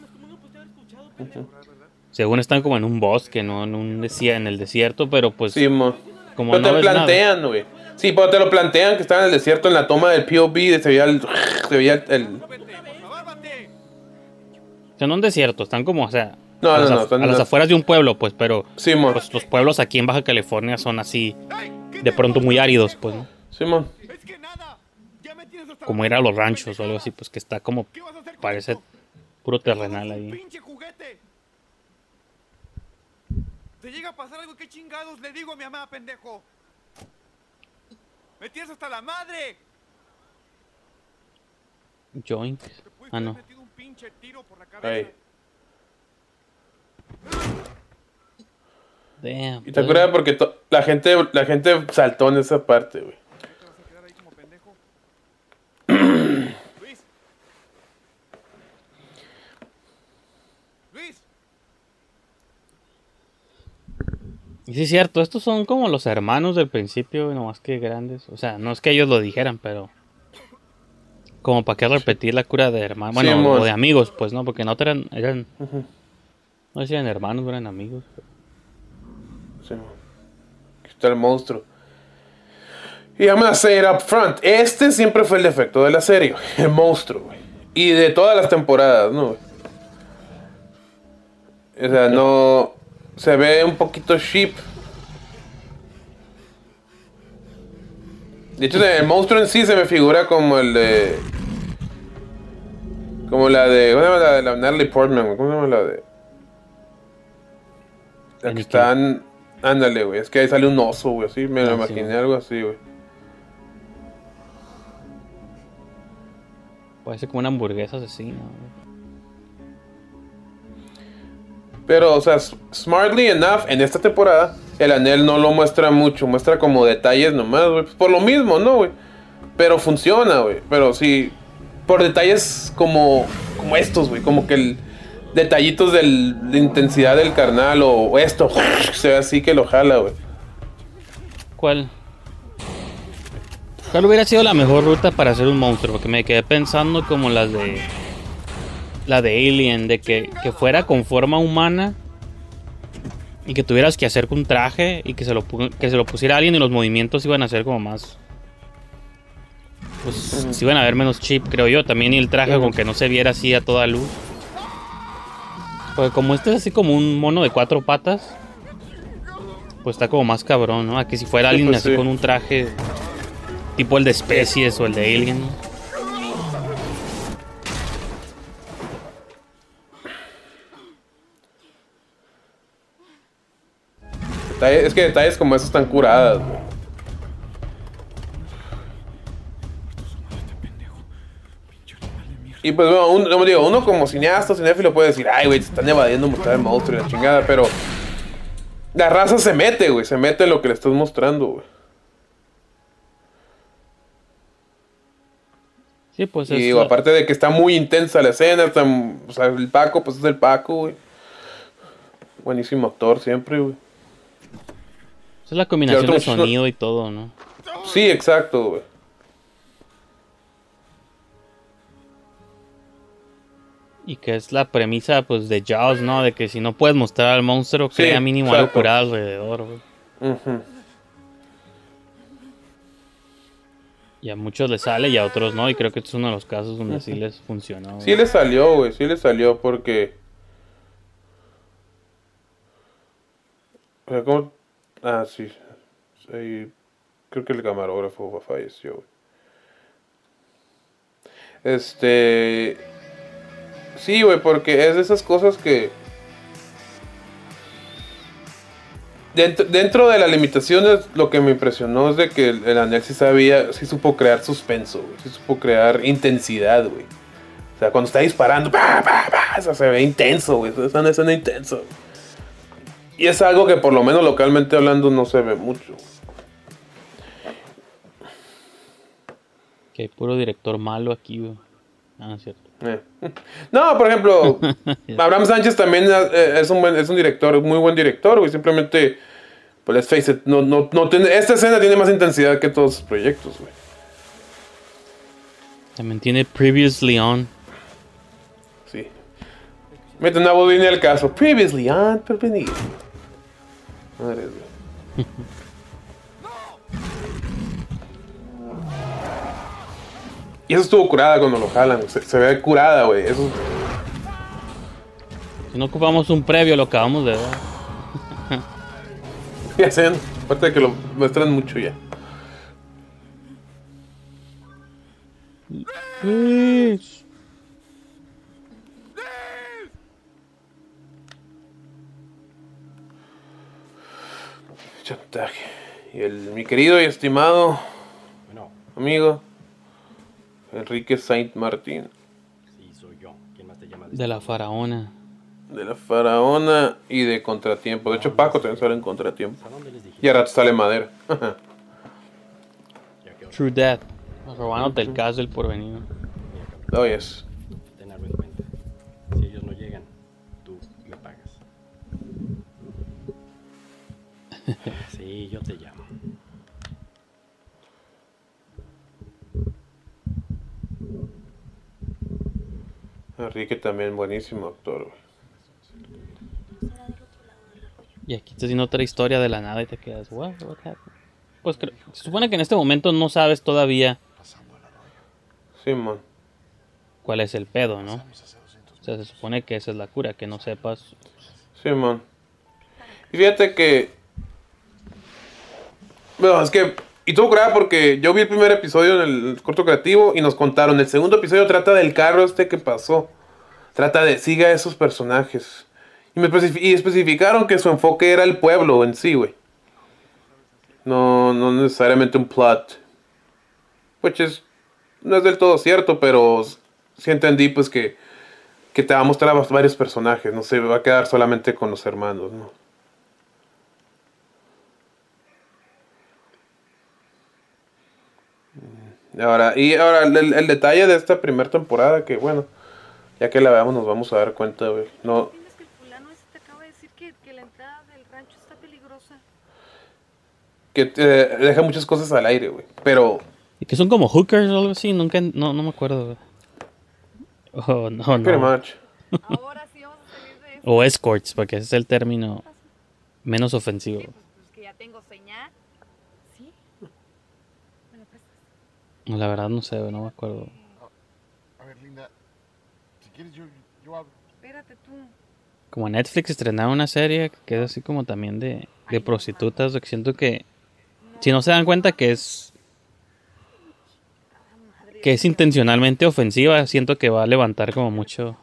según están como en un bosque, no en un desierto, en el desierto, pero pues Sí, man. como Pero no te ves plantean, güey. Sí, pero te lo plantean que estaba en el desierto en la toma del POV. Se veía el. Se veía el- el O sea, no en desierto, están como, o sea, No, a, no, las, no, están a las afueras de un pueblo, pues, pero pues, los pueblos aquí en Baja California son así, de pronto muy áridos, pues, ¿no? Hasta Como ir a los ranchos o algo así, pues que está como, ¿Qué vas a hacer con parece puro terrenal ahí. pinche juguete. Te llega a pasar algo, ¿qué chingados le digo a mi mamá, pendejo? Me tienes hasta la madre. Ah, no. metido un pinche tiro por la cabeza. Ahí. Damn. Y te acuerdas porque la gente, la gente saltó en esa parte, güey. Y sí es cierto, estos son como los hermanos del principio, nomás que grandes. O sea, no es que ellos lo dijeran, pero... Como para qué repetir la cura de hermanos. Bueno, o de amigos, pues, ¿no? Porque no eran... eran No sé si eran hermanos eran amigos. Sí. Aquí está el monstruo. Y I'm gonna say it up front. Este siempre fue el defecto de la serie. El monstruo, güey. Y de todas las temporadas, ¿no? O sea, no. Se ve un poquito sheep. De hecho, el monstruo en sí se me figura como el de. Como la de. ¿Cómo se llama la de la Natalie Portman? ¿Cómo se llama la de.? La que Anakin. están. Ándale, güey. Es que ahí sale un oso, güey. Así me lo Ah, imaginé, algo así, güey. Parece como una hamburguesa asesina. güey. Pero, o sea, smartly enough, en esta temporada, el anel no lo muestra mucho, muestra como detalles nomás, güey. Pues por lo mismo, ¿no, güey? Pero funciona, güey. Pero sí, por detalles como, como estos, güey. Como que el detallitos del, de intensidad del carnal o, o esto, se ve así que lo jala, güey. ¿Cuál? ¿Cuál hubiera sido la mejor ruta para hacer un monstruo? Porque me quedé pensando como las de. La de Alien, de que, que fuera con forma humana y que tuvieras que hacer un traje y que se, lo, que se lo pusiera a alguien y los movimientos iban a ser como más. Pues se iban a ver menos chip, creo yo. También y el traje con que no se viera así a toda luz. Porque como este es así como un mono de cuatro patas, pues está como más cabrón, ¿no? A que si fuera Sí, alguien pues así sí. con un traje tipo el de especies o el de Alien. ¿no? Es que detalles como esos están curadas, güey. Y pues bueno, un- como digo, uno como cineasta, cinéfilo puede decir, ay, güey, se están evadiendo mostrar el monstruo y la chingada, pero la raza se mete, güey, se mete en lo que le estás mostrando, güey. Sí, pues Y es, digo, aparte de que está muy intensa la escena, está- o sea, el Paco, pues es el Paco, güey. Buenísimo actor siempre, güey. es la combinación de sonido y todo, ¿no? Sí, exacto, güey. Y que es la premisa, pues, de Jaws, ¿no? De que si no puedes mostrar al monstruo, Sí, crea mínimo algo exacto. curado alrededor, güey. Y a muchos les sale y a otros no. Y creo que este es uno de los casos donde sí les funcionó. Sí le salió, güey, sí le salió porque... O sea, ¿cómo? Ah, sí. Sí, Creo que el camarógrafo falleció, güey. Este... Sí, güey, porque es de esas cosas que... Dentro, dentro de las limitaciones, lo que me impresionó es de que el, el Anel sí sabía, sí supo crear suspenso, güey. Sí supo crear intensidad, güey. O sea, cuando está disparando, se ve intenso, güey. Es una escena intensa. Y es algo que por lo menos localmente hablando no se ve mucho. Que hay puro director malo aquí, güey. Ah, cierto. Eh. No, por ejemplo, Abraham Sánchez también eh, es un buen, es un director, muy buen director, güey. Simplemente, pues let's face it, no, no, no tiene, esta escena tiene más intensidad que todos sus proyectos, güey. También tiene Previously On. Sí. Mete una bobina al caso. Previously on, prevenido. Madre, güey. Y eso estuvo curada cuando lo jalan. Se, se ve curada, güey. Eso. Si no ocupamos un previo, lo acabamos de ver. Ya sean. Aparte de que lo muestran mucho ya. Chantaje. Y el, mi querido y estimado amigo Enrique Saint Martín. De la faraona. De la faraona y de contratiempo. De hecho, Paco también sale en contratiempo. Y a rato sale madera. True Death. Robándote el caso del porvenir. oh, yes. Tenerlo en cuenta. Si ellos no llegan, tú me pagas. Sí, yo te llamo. Enrique también buenísimo actor. güey. Y aquí está haciendo otra historia de la nada y te quedas, what, what happened? Pues creo- se supone que en este momento no sabes todavía Simón. cuál es el pedo, ¿no? O sea, se supone que esa es la cura, que no sepas. Simón. Y fíjate que. Bueno, es que. Y tuvo curada porque yo vi el primer episodio en el corto creativo y nos contaron. El segundo episodio trata del carro este que pasó. Trata de. Siga a esos personajes. Y, me y especificaron que su enfoque era el pueblo en sí, güey. No, no necesariamente un plot. Which is. No es del todo cierto, pero sí entendí, pues que. que te va a mostrar a varios personajes, no se va a quedar solamente con los hermanos, ¿no? Ahora, y ahora el, el detalle de esta primera temporada, que bueno, ya que la veamos nos vamos a dar cuenta, güey. No, ¿Entiendes que el fulano ese te acaba de decir que, que la entrada del rancho está peligrosa? que te deja muchas cosas al aire, güey. Pero Y que son como hookers o algo así, nunca, no, no me acuerdo. güey. Oh, no, pretty no. much. Ahora sí vamos a salir de eso. O escorts, porque ese es el término menos ofensivo. Sí, pues, pues que ya tengo señal. ¿Sí? ¿Me lo prestas? La verdad no sé, no me acuerdo. A ver, Linda, si quieres yo, yo hablo. Espérate tú. Como Netflix estrenaba una serie que es así como también de, de prostitutas, que siento que si no se dan cuenta que es que es intencionalmente ofensiva, siento que va a levantar como mucho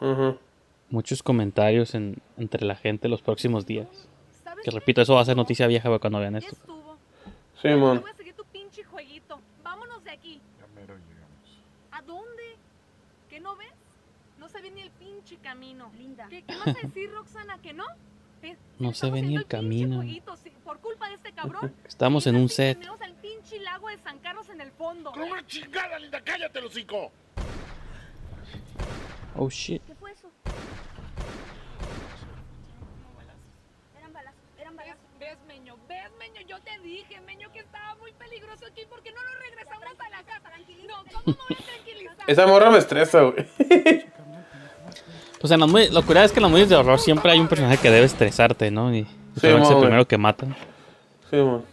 Ujú. muchos comentarios en, entre la gente los próximos días. Que repito, eso va a ser noticia vieja cuando vean esto. Sí, No mon. voy a seguir tu pinche jueguito. Vámonos de aquí. Ya mero llegamos. ¿A dónde? ¿Qué no ves? No se ve ni el pinche camino. Linda. ¿Qué, qué vas a decir, Roxana? ¿Que no? Ve, No se ve ni el camino. jueguito, sí, por culpa de este cabrón. Estamos en un set. tenemos al pinche lago de San Carlos en el fondo. ¡Con una chingada, Linda! ¡Cállate, los cinco! Oh shit. ¿Qué fue eso? Eran balazos, eran ¿Ves, balazos. ves, Meño? ¿Ves, Meño? Yo te dije, Meño, que estaba muy peligroso aquí porque no nos regresamos a la casa. No, ¿cómo me voy a tranquilizar? Esa morra me estresa, güey. Pues en las movies- lo curioso es que en las movies de horror siempre hay un personaje que debe estresarte, ¿no? Y Sí, es el primero que matan. Sí, mon.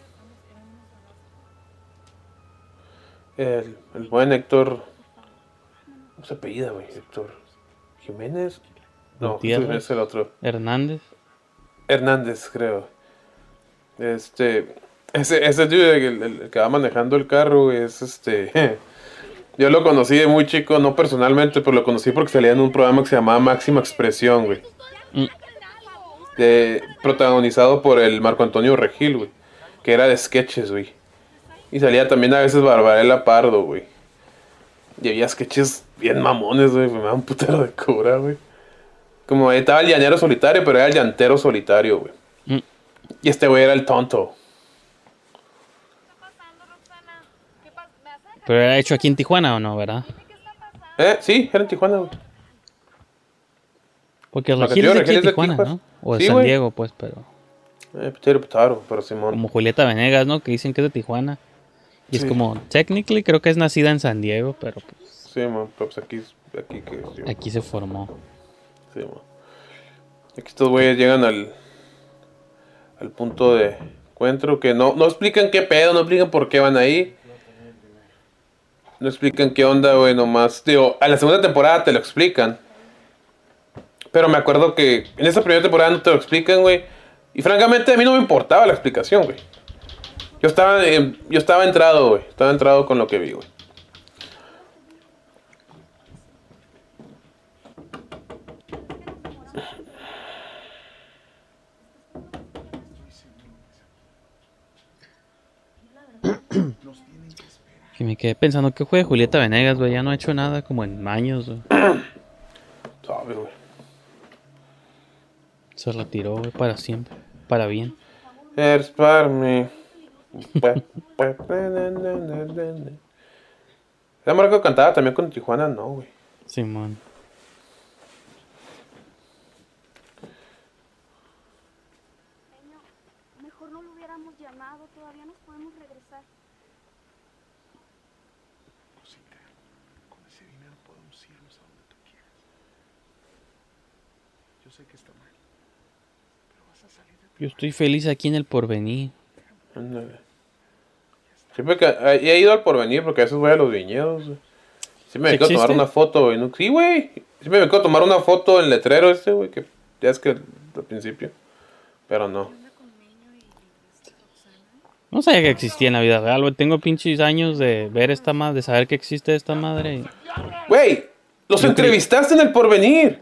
El, el buen Héctor. ¿Cómo se apellida, güey? Héctor. ¿Jiménez? No. Jiménez es el otro. Hernández. Hernández, creo. Este. Ese, ese dude, el, el que va manejando el carro, es este. Yo lo conocí de muy chico, no personalmente, pero lo conocí porque salía en un programa que se llamaba Máxima Expresión, güey. Mm. De- protagonizado por el Marco Antonio Regil, güey. Que era de sketches, güey. Y salía también a veces Barbarella Pardo, güey. Y había sketches bien mamones, güey. Me da un putero de cobra, güey. Como ahí estaba el llanero solitario, pero era el llantero solitario, güey. Mm. Y este güey era el tonto. ¿Qué está pasando, Roxana? ¿Qué pasa? ¿Me vas a dejar? Pero era hecho aquí en Tijuana o no, ¿verdad? ¿Eh? Sí, era en Tijuana, güey. Porque Lo Regil es de Tijuana. ¿no? O de Sí, San güey. Diego, pues, pero... Eh, Pitero Pitaro, pero Simón. Como Julieta Venegas, ¿no? Que dicen que es de Tijuana. Y es como, technically creo que es nacida en San Diego, pero pues Sí, man, pero pues aquí, aquí que sí, aquí se formó. Sí, man. Aquí estos güeyes llegan al, al punto de encuentro que no, no explican qué pedo, no explican por qué van ahí. No explican qué onda, güey, nomás. Digo, a la segunda temporada te lo explican. Pero me acuerdo que en esa primera temporada no te lo explican, güey. Y francamente a mí no me importaba la explicación, güey. Yo estaba, eh, yo estaba entrado, güey. Estaba entrado con lo que vi, güey. Y me quedé pensando que juegue Julieta Venegas, güey. Ya no ha hecho nada como en años, güey. Sabe, güey. Se retiró, güey, para siempre. Para bien. Eres para mí. La marca cantaba también con Tijuana, no, güey. Simón. Señor, mejor no lo hubiéramos llamado, todavía nos podemos regresar. Cosita, con ese dinero podemos irnos a donde tú quieras. Yo sé que está mal, pero vas a salir de Yo estoy feliz aquí en el porvenir. Siempre que he ido al porvenir porque a veces voy a los viñedos. güey. Siempre me ¿Sí quiero tomar una foto, güey. no- Sí, güey. Siempre me quiero tomar una foto en el letrero este, güey, que ya es que al principio. Pero no. No sabía que existía en la vida real, güey. Tengo pinches años de ver esta madre, de saber que existe esta madre. Güey, los entrevistaste en el porvenir.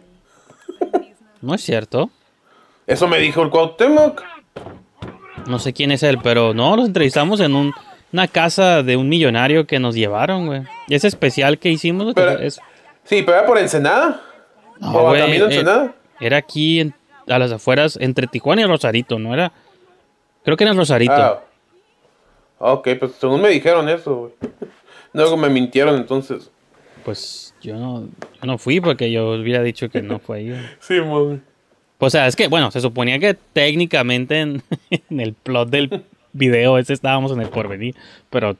No es cierto. Eso me dijo el Cuauhtémoc. No sé quién es él, pero no, los entrevistamos en un- una casa de un millonario que nos llevaron, güey. Y ese especial que hicimos, Pero- es, Sí, pero era por Ensenada. No, ¿O güey, eh, Ensenada? Era aquí en- a las afueras, entre Tijuana y Rosarito, ¿no era? Creo que era en Rosarito. Ah. Ok, pues según me dijeron eso, güey. Luego me mintieron entonces. Pues yo no, yo no fui porque yo hubiera dicho que no fue ahí. güey. Sí. O sea, es que, bueno, se suponía que técnicamente en, en el plot del video ese estábamos en el porvenir, pero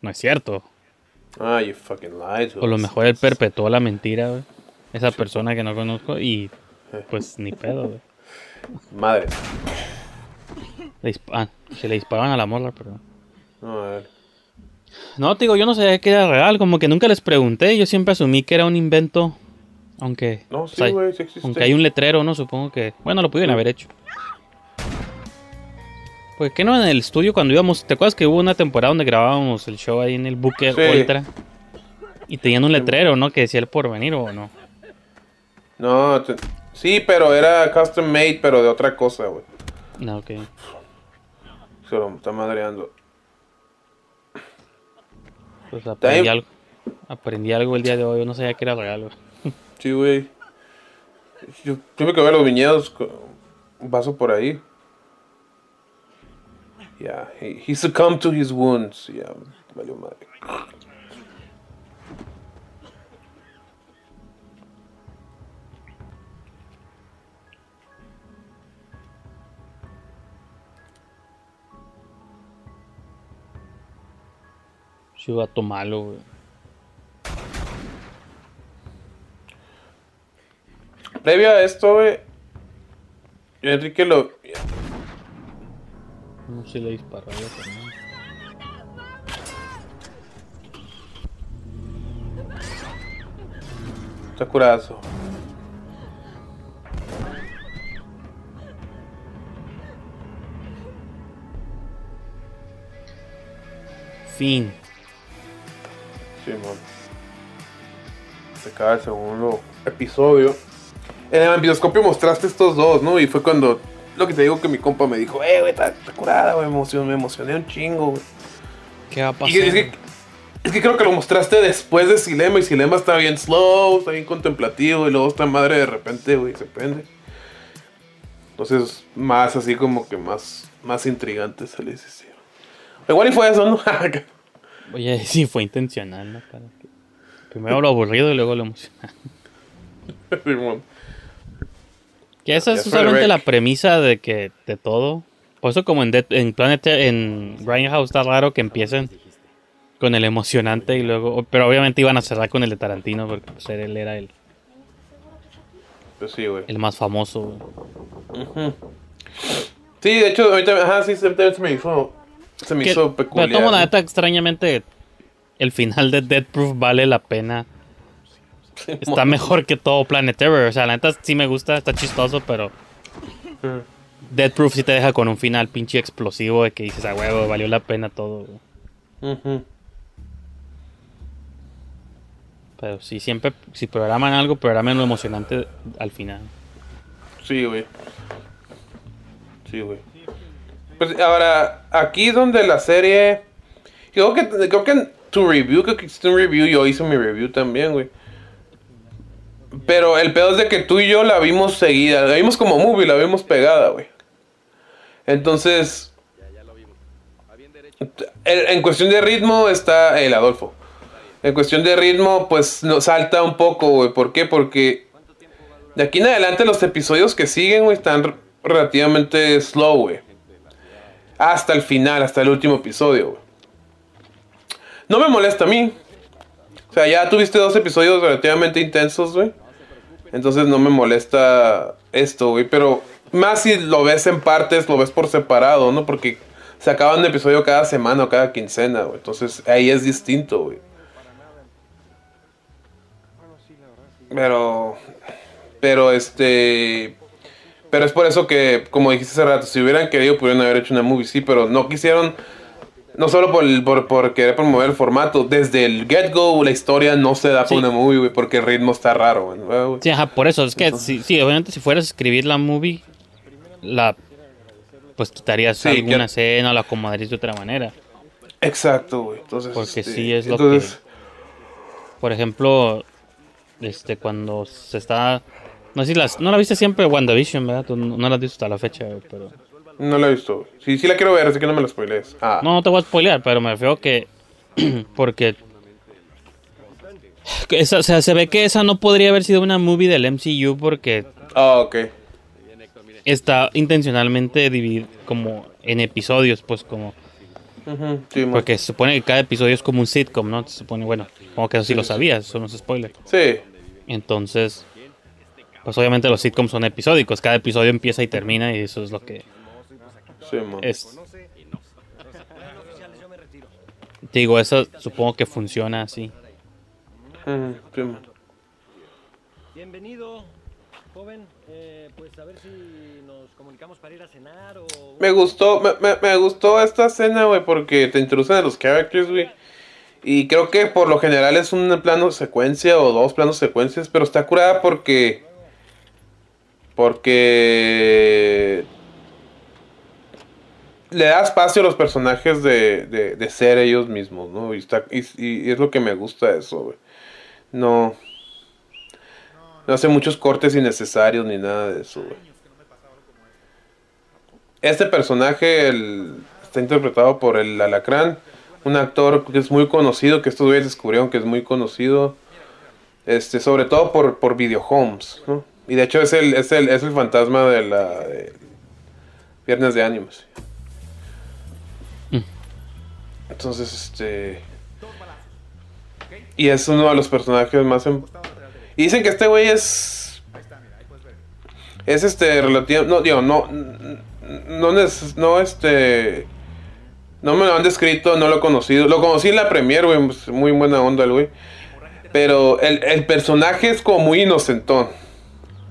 no es cierto. Ah, you fucking lied. to O lo mejor él perpetuó la mentira, güey. Esa persona que no conozco y pues ni pedo, güey. Madre. Le ah, se le disparaban a la morra, pero... No, a ver. No, te digo, yo no sabía que era real, como que nunca les pregunté, yo siempre asumí que era un invento, aunque... No, o sí, sea, güey, sí existe. Aunque hay un letrero, ¿no? Supongo que... Bueno, lo pudieron haber hecho. Pues que no en el estudio cuando íbamos... ¿Te acuerdas que hubo una temporada donde grabábamos el show ahí en el buque. Ultra? Y tenían un letrero, ¿no? Que decía el porvenir o no. No, sí, pero era custom made, pero de otra cosa, güey. No, ok. Se lo está madreando. Pues aprendí algo. Aprendí algo el día de hoy, yo no sabía que era real, güey. Sí, güey. Yo tuve que ver los viñedos. Paso por ahí. Yeah, he, he succumbed to his wounds. Yeah, valió madre. Sí, vato malo, güey. Previo a esto, güey. yo a Enrique lo. No sé si le también. Está curazo. Fin. Sí, man. Se acaba el segundo episodio. En el ambioscopio mostraste estos dos, ¿no? Y fue cuando. Lo que te digo que mi compa me dijo, eh, güey, está, está curada, güey. Me emocioné, me emocioné un chingo, güey. ¿Qué va a pasar? Y es que, es que creo que lo mostraste después de Silema. Y Silema está bien slow, está bien contemplativo. Y luego esta madre de repente, güey, se prende. Entonces, más así como que más, más intrigante se les hicieron. Igual y fue eso, ¿no? Oye, sí, fue intencional, ¿no? Para que- Primero lo aburrido y luego lo emocionante. Simón. Que esa es usualmente la premisa de que de todo. Por eso como en, Dead- en Planet en Grindhouse está raro que empiecen con el emocionante y luego, pero obviamente iban a cerrar con el de Tarantino porque pues, él era el, Pues sí, el más famoso. Ujú. Sí, de hecho, ahorita, ajá, sí, se, me hizo, se me Que- hizo pero peculiar. tomo la neta extrañamente el final de Dead Proof vale la pena. Está mejor que todo Planet Terror. O sea, la neta sí me gusta, está chistoso, pero Dead Proof sí te deja con un final pinche explosivo de que dices, a huevo, valió la pena todo. güey". Ujú. Pero sí, siempre, si programan algo, programen lo emocionante al final. Sí, güey. Sí, güey. Pues ahora, aquí donde la serie. Creo que, creo que en tu review, creo que hiciste un review, yo hice mi review también, güey. Pero el pedo es de que tú y yo la vimos seguida, la vimos como movie, la vimos pegada, güey. Entonces. En, en cuestión de ritmo está el Adolfo. En cuestión de ritmo, pues nos salta un poco, güey. ¿Por qué? Porque de aquí en adelante los episodios que siguen, güey, están relativamente slow, güey. Hasta el final, hasta el último episodio, güey. No me molesta a mí. O sea, ya tuviste dos episodios relativamente intensos, güey. Entonces no me molesta esto, güey. Pero más si lo ves en partes, lo ves por separado, ¿no? Porque se acaba un episodio cada semana o cada quincena, güey. Entonces ahí es distinto, güey. Pero. Pero este. Pero es por eso que, como dijiste hace rato, si hubieran querido, pudieran haber hecho una movie, sí, pero no quisieron. No solo por, el- por, por querer promover el formato, desde el get-go la historia no se da Sí. para una movie, güey, porque el ritmo está raro, güey. ¿verdad, güey. Sí, ajá, por eso. Es que, sí, sí, obviamente si fueras a escribir la movie, la. Pues quitarías Sí, alguna que- escena o la acomodarías de otra manera. Exacto, güey. Entonces, Porque este, sí es lo entonces, que. Por ejemplo, este, cuando se está... No sé si las, no la viste siempre WandaVision, ¿verdad? Tú no no la has visto hasta la fecha, güey, pero... No la he visto. Sí, sí la quiero ver, así que no me la spoilees. Ah. No, no te voy a spoilear, pero me refiero que... porque... que esa- o sea, se ve que esa no podría haber sido una movie del MCU porque Ah, ok. está intencionalmente dividido como en episodios, pues como... Sí, mo- Porque se supone que cada episodio es como un sitcom, ¿no? Se supone, bueno, como que eso sí Sí, lo sabías, eso no es spoiler. Sí. Entonces, pues obviamente los sitcoms son episódicos, cada episodio empieza y termina y eso es lo que Sí, es. Te digo, eso supongo que funciona así. Sí. Bienvenido, joven. Eh, pues a ver si nos comunicamos para ir a cenar o... Me gustó, me, me, me gustó esta escena, güey, porque te introducen a los characters, güey. Y creo que por lo general es un plano secuencia o dos planos secuencias, pero está curada porque... Porque... Le da espacio a los personajes de, de, de ser ellos mismos, ¿no? Y, es lo que me gusta de eso, güey. No... No hace muchos cortes innecesarios ni nada de eso, güey. Este personaje el- está interpretado por el Alacrán, un actor que es muy conocido, que estos güeyes descubrieron que es muy conocido, este, sobre todo por, por Video Homes, ¿no? Y de hecho es el, es el, es el fantasma de la de Viernes de Ánimas. Entonces, este... Y es uno de los personajes más... em- Y dicen que este güey es... Es este relativo... No, digo, no... No, neces- no este... No me lo han descrito, no lo he conocido. Lo conocí en la premier, güey. pues, Muy buena onda el güey. Pero el, el personaje es como muy inocentón.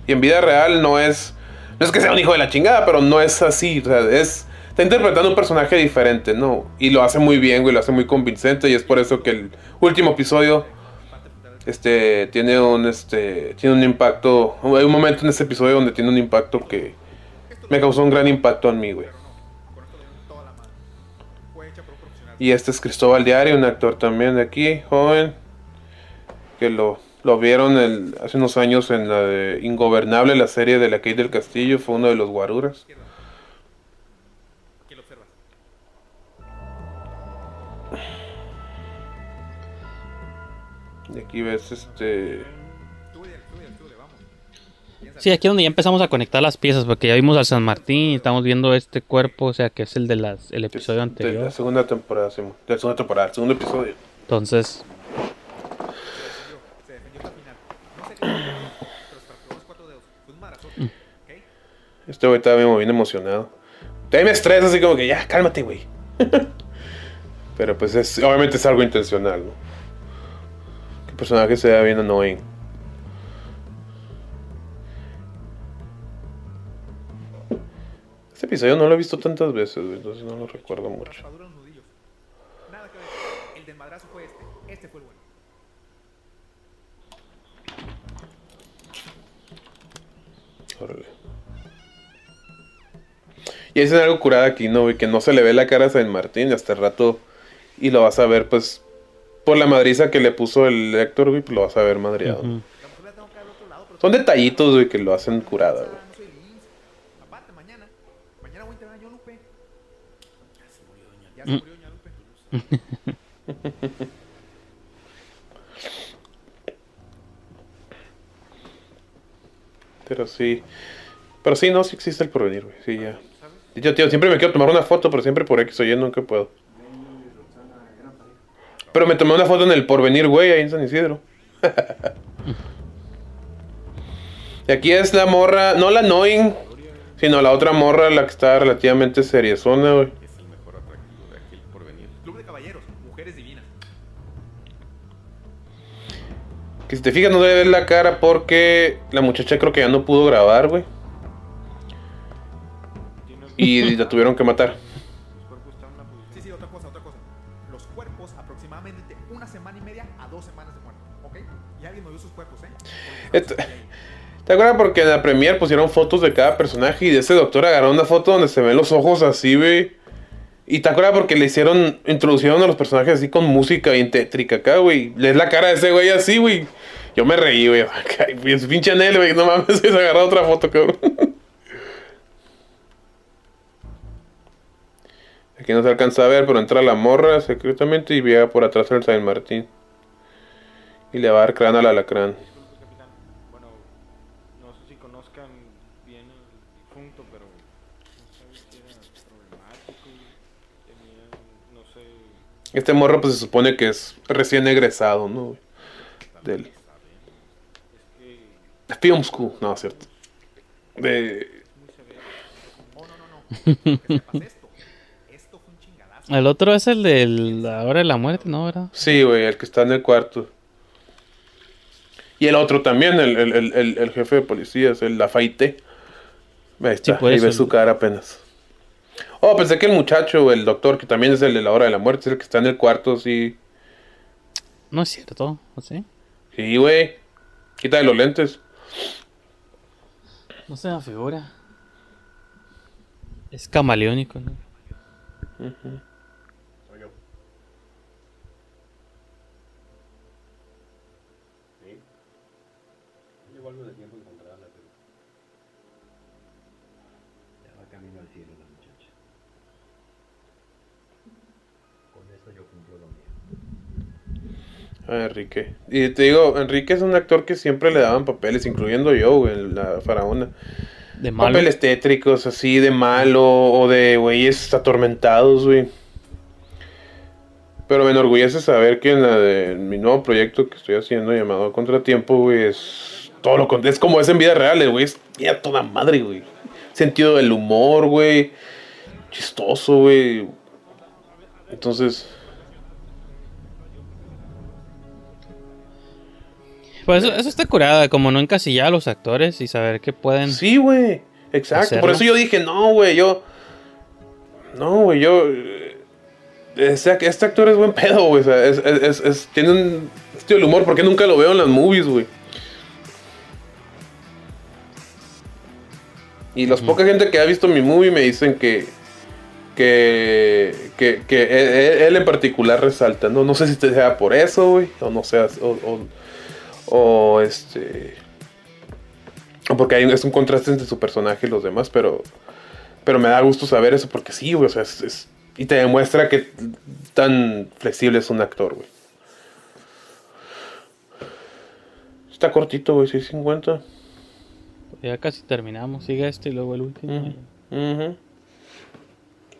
Y en vida real no es... No es que sea un hijo de la chingada, pero no es así. O sea, es... Está interpretando un personaje diferente, ¿no? Y lo hace muy bien, güey. Lo hace muy convincente. Y es por eso que el último episodio... Este... Tiene un... Este... Tiene un impacto... Hay un momento en ese episodio donde tiene un impacto que... Me causó un gran impacto en mí, güey. Y este es Cristóbal Diario, un actor también de aquí, joven. Que lo, lo vieron el- hace unos años en la de Ingobernable, la serie de la Kate del Castillo. Fue uno de los guaruras. Y aquí ves este. Sí, aquí es donde ya empezamos a conectar las piezas, porque ya vimos al San Martín y estamos viendo este cuerpo, o sea, que es el de las, el episodio De anterior. la segunda temporada, sí, de la segunda temporada, el segundo episodio. Entonces, Este güey estaba bien, bien emocionado. También me estresa así como que ya, cálmate, güey. Pero pues es, obviamente es algo intencional, ¿no? Personaje se vea bien annoying. Este episodio no lo he visto tantas veces, entonces no lo recuerdo mucho. Nada que ver. El del madrazo fue este. Este fue el bueno. Órale. Y dicen algo curada aquí, ¿no? Que no se le ve la cara a San Martín hasta el rato. Y lo vas a ver, pues, por la madriza que le puso el Héctor, güey, pues lo vas a ver madreado. ujú. Son detallitos, güey, que lo hacen curada, güey. Pero sí. Pero sí, no, sí existe el porvenir, güey. Sí, ya. Yo, tío, siempre me quiero tomar una foto, pero siempre por X o Y nunca puedo. Pero me tomé una foto en el porvenir, güey, ahí en San Isidro. y aquí es la morra, no la annoying, sino la otra morra, la que está relativamente seriezona, güey. Es el mejor atractivo de aquel porvenir. Club de caballeros. Mujeres divinas. Que si te fijas no debe ver la cara porque la muchacha creo que ya no pudo grabar, güey. Y la tuvieron que matar. Sí, sí, otra cosa, otra cosa. Los cuerpos aproximadamente una semana y media a dos semanas de muerte. ¿Ok? Y alguien me dio sus cuerpos, ¿eh? ¿Te acuerdas? Porque en la premier pusieron fotos de cada personaje y de ese doctor agarró una foto donde se ven los ojos así, güey. Y te acuerdas porque le hicieron, introducieron a los personajes así con música bien tétrica acá, güey. Es la cara de ese güey así, güey. Yo me reí, güey. Pues, pinche Anel, güey. No mames, se agarró otra foto, cabrón. Aquí no se alcanza a ver, pero entra la morra secretamente y llega por atrás el San Martín. Y le va a dar crán al alacrán. Bueno, no sé si conozcan bien el difunto, pero no sabía si era problemático. Tenía, no sé, Este morro, pues se supone que es recién egresado, ¿no? Del. De Film School, no, es cierto. De. El otro es el de la hora de la muerte, ¿no? ¿Verdad? Sí, güey, el que está en el cuarto. Y el otro también, el, el, el, el- jefe de policías, el Lafaite. Ahí está, por ahí eso ve el- su cara apenas. Oh, pensé que el muchacho, el doctor, que también es el de la hora de la muerte, es el que está en el cuarto, sí. No es cierto, ¿o sí? Sí, güey. Quita los lentes. No se me figura. Es camaleónico, ¿no? Soy yo. Sí. Llevo algo de tiempo encontrarla, pero. Ya va camino al cielo la muchacha. Con esto yo cumplo lo mío. Ah, Enrique. Y te digo, Enrique es un actor que siempre le daban papeles, incluyendo yo, güey, en la faraona. De malo. Papeles tétricos, así, de malo, o de güeyes atormentados, güey. Pero me enorgullece saber que en la de en mi nuevo proyecto que estoy haciendo llamado Contratiempo, güey, es todo lo con- es como es en vida real, güey, es tiene a toda madre, güey. Sentido del humor, güey. Chistoso, güey. Entonces, Pues eso, eso está curada, como no encasillar a los actores y saber que pueden. Sí, güey. Exacto. Por eso yo dije, no, güey, yo. No, güey, yo. Este, este actor es buen pedo, güey. O sea, es, es- es- tiene un estilo de humor porque nunca lo veo en las movies, güey. Y los poca gente que ha visto mi movie me dicen que. Que, que, que él, él en particular resalta, ¿no? No sé si sea por eso, güey, o no sea, o, o, o este, o porque hay, es un contraste entre su personaje y los demás, pero, pero me da gusto saber eso porque sí, güey, o sea, es, es- y te demuestra que tan flexible es un actor, güey. Está cortito, güey, 650. Ya casi terminamos. Sigue este y luego el último. Ujú.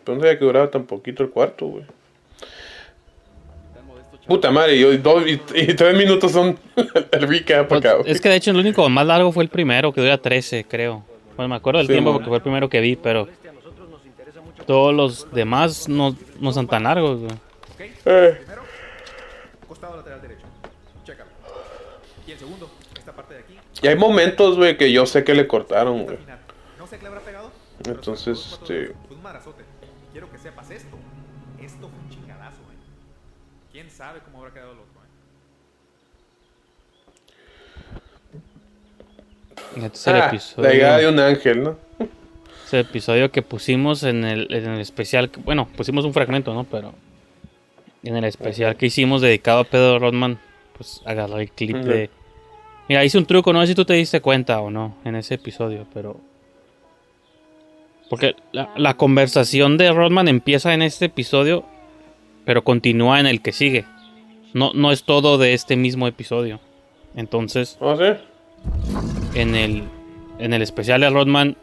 Pero no sabía que duraba tan poquito el cuarto, güey. Puta madre, yo, dos y, y tres minutos son el recap Pues, acá, es que de hecho el único más largo fue el primero, que dura 13, creo. Bueno, me acuerdo del Sí, tiempo mon. porque fue el primero que vi, pero todos los demás no, no son tan largos. güey. Eh. Y hay momentos, güey, que yo sé que le cortaron, güey. Entonces, este... Fue un madrazote. Quiero que sepas esto. Esto sabe cómo habrá quedado el otro, eh? Este es el Ah, episodio. la llegada de un ángel, ¿no? Ese episodio que pusimos en el, en el especial. Bueno, pusimos un fragmento, ¿no? Pero en el especial que hicimos dedicado a Pedro Rodman, pues agarré el clip de. Mira, hice un truco, no sé si tú te diste cuenta o no en ese episodio, pero. Porque la, la conversación de Rodman empieza en este episodio, pero continúa en el que sigue. No, no es todo de este mismo episodio. Entonces, ¿Oh, sí? en el, en el especial de Rodman,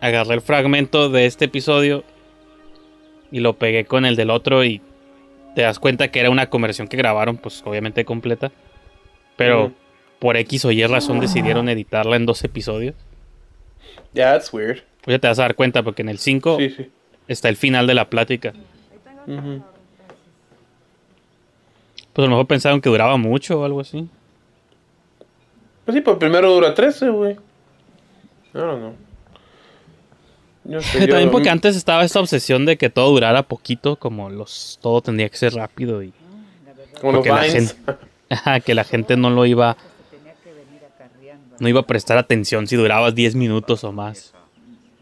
agarré el fragmento de este episodio y lo pegué con el del otro y te das cuenta que era una conversión que grabaron, pues obviamente completa. Pero por X o Y razón decidieron editarla en dos episodios. Yeah, that's weird. Pues ya te vas a dar cuenta porque en el 5 Sí, sí. está el final de la plática. Ujú. Pues a lo mejor pensaron que duraba mucho o algo así. Pues sí, pues primero dura 13, güey. Know. Yo sé, yo- También porque antes estaba esta obsesión de que todo durara poquito, como los todo tendría que ser rápido y Como porque la gente, Ajá, que la gente no lo iba no iba a prestar atención si durabas 10 minutos o más.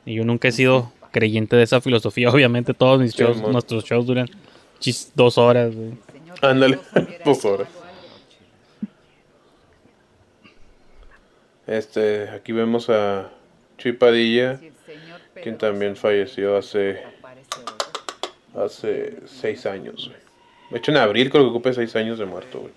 Y yo nunca he sido creyente de esa filosofía, obviamente todos mis shows, nuestros shows duran dos horas. güey. Ándale, dos horas. Este, aquí vemos a Chuy Padilla, quien también falleció hace hace seis años. güey. De hecho, en abril creo que ocupe seis años de muerto. güey.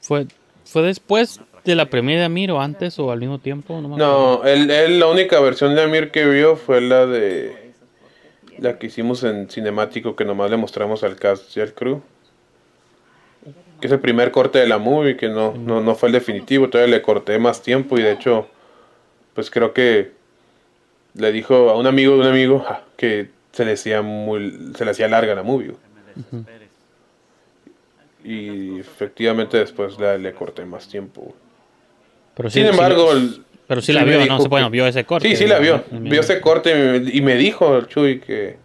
¿Fue, ¿Fue después de la premiere de Amir o antes o al mismo tiempo? No, me No, él, él la única versión de Amir que vio fue la de la que hicimos en cinemático que nomás le mostramos al cast y al crew. Que es el primer corte de la movie, que no, no, no fue el definitivo, todavía le corté más tiempo y de hecho, pues creo que le dijo a un amigo de un amigo ja, que se le hacía muy, se le hacía larga la movie. Y efectivamente después le, le corté más tiempo. Pero Sin sí- embargo, pero sí la vio, ¿no? Bueno, vio ese corte. Sí, sí la vio. ¿no? Vio ese corte y me, dijo el Chuy que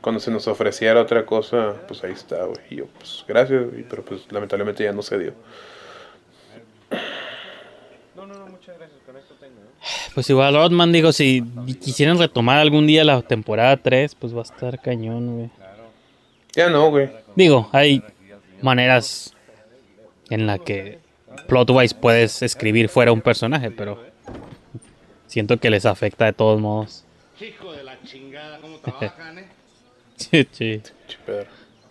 cuando se nos ofreciera otra cosa, pues ahí está, güey. Y yo, pues gracias, güey, pero pues lamentablemente ya no se dio. No, no, no, muchas gracias. Con esto tengo. ¿eh? Pues igual Rodman digo, si quisieran retomar algún día la temporada 3, pues va a estar cañón, güey. Ya no, güey. Digo, hay maneras en la que plotwise puedes escribir fuera un personaje, pero siento que les afecta de todos modos. Hijo de la chingada, cómo trabajan, eh. Sí, sí. Pedro.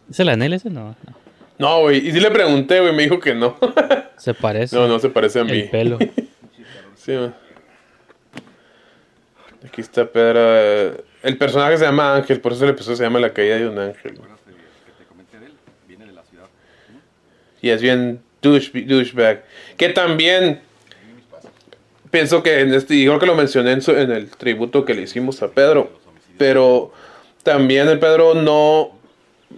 ¿Es el anel ese? No, no. No, güey. Y sí le pregunté, güey. Me dijo que no. Se parece. No, no se parece a mí. El pelo. Sí, man. Aquí está Pedro. eh, El personaje se llama Ángel, por eso el episodio se llama La caída de un ángel. güey. Viene de la ciudad. Y es bien douche, douchebag. Que también pienso que en este, y creo que lo mencioné en, su- en el tributo que le hicimos a Pedro. Pero también el Pedro no.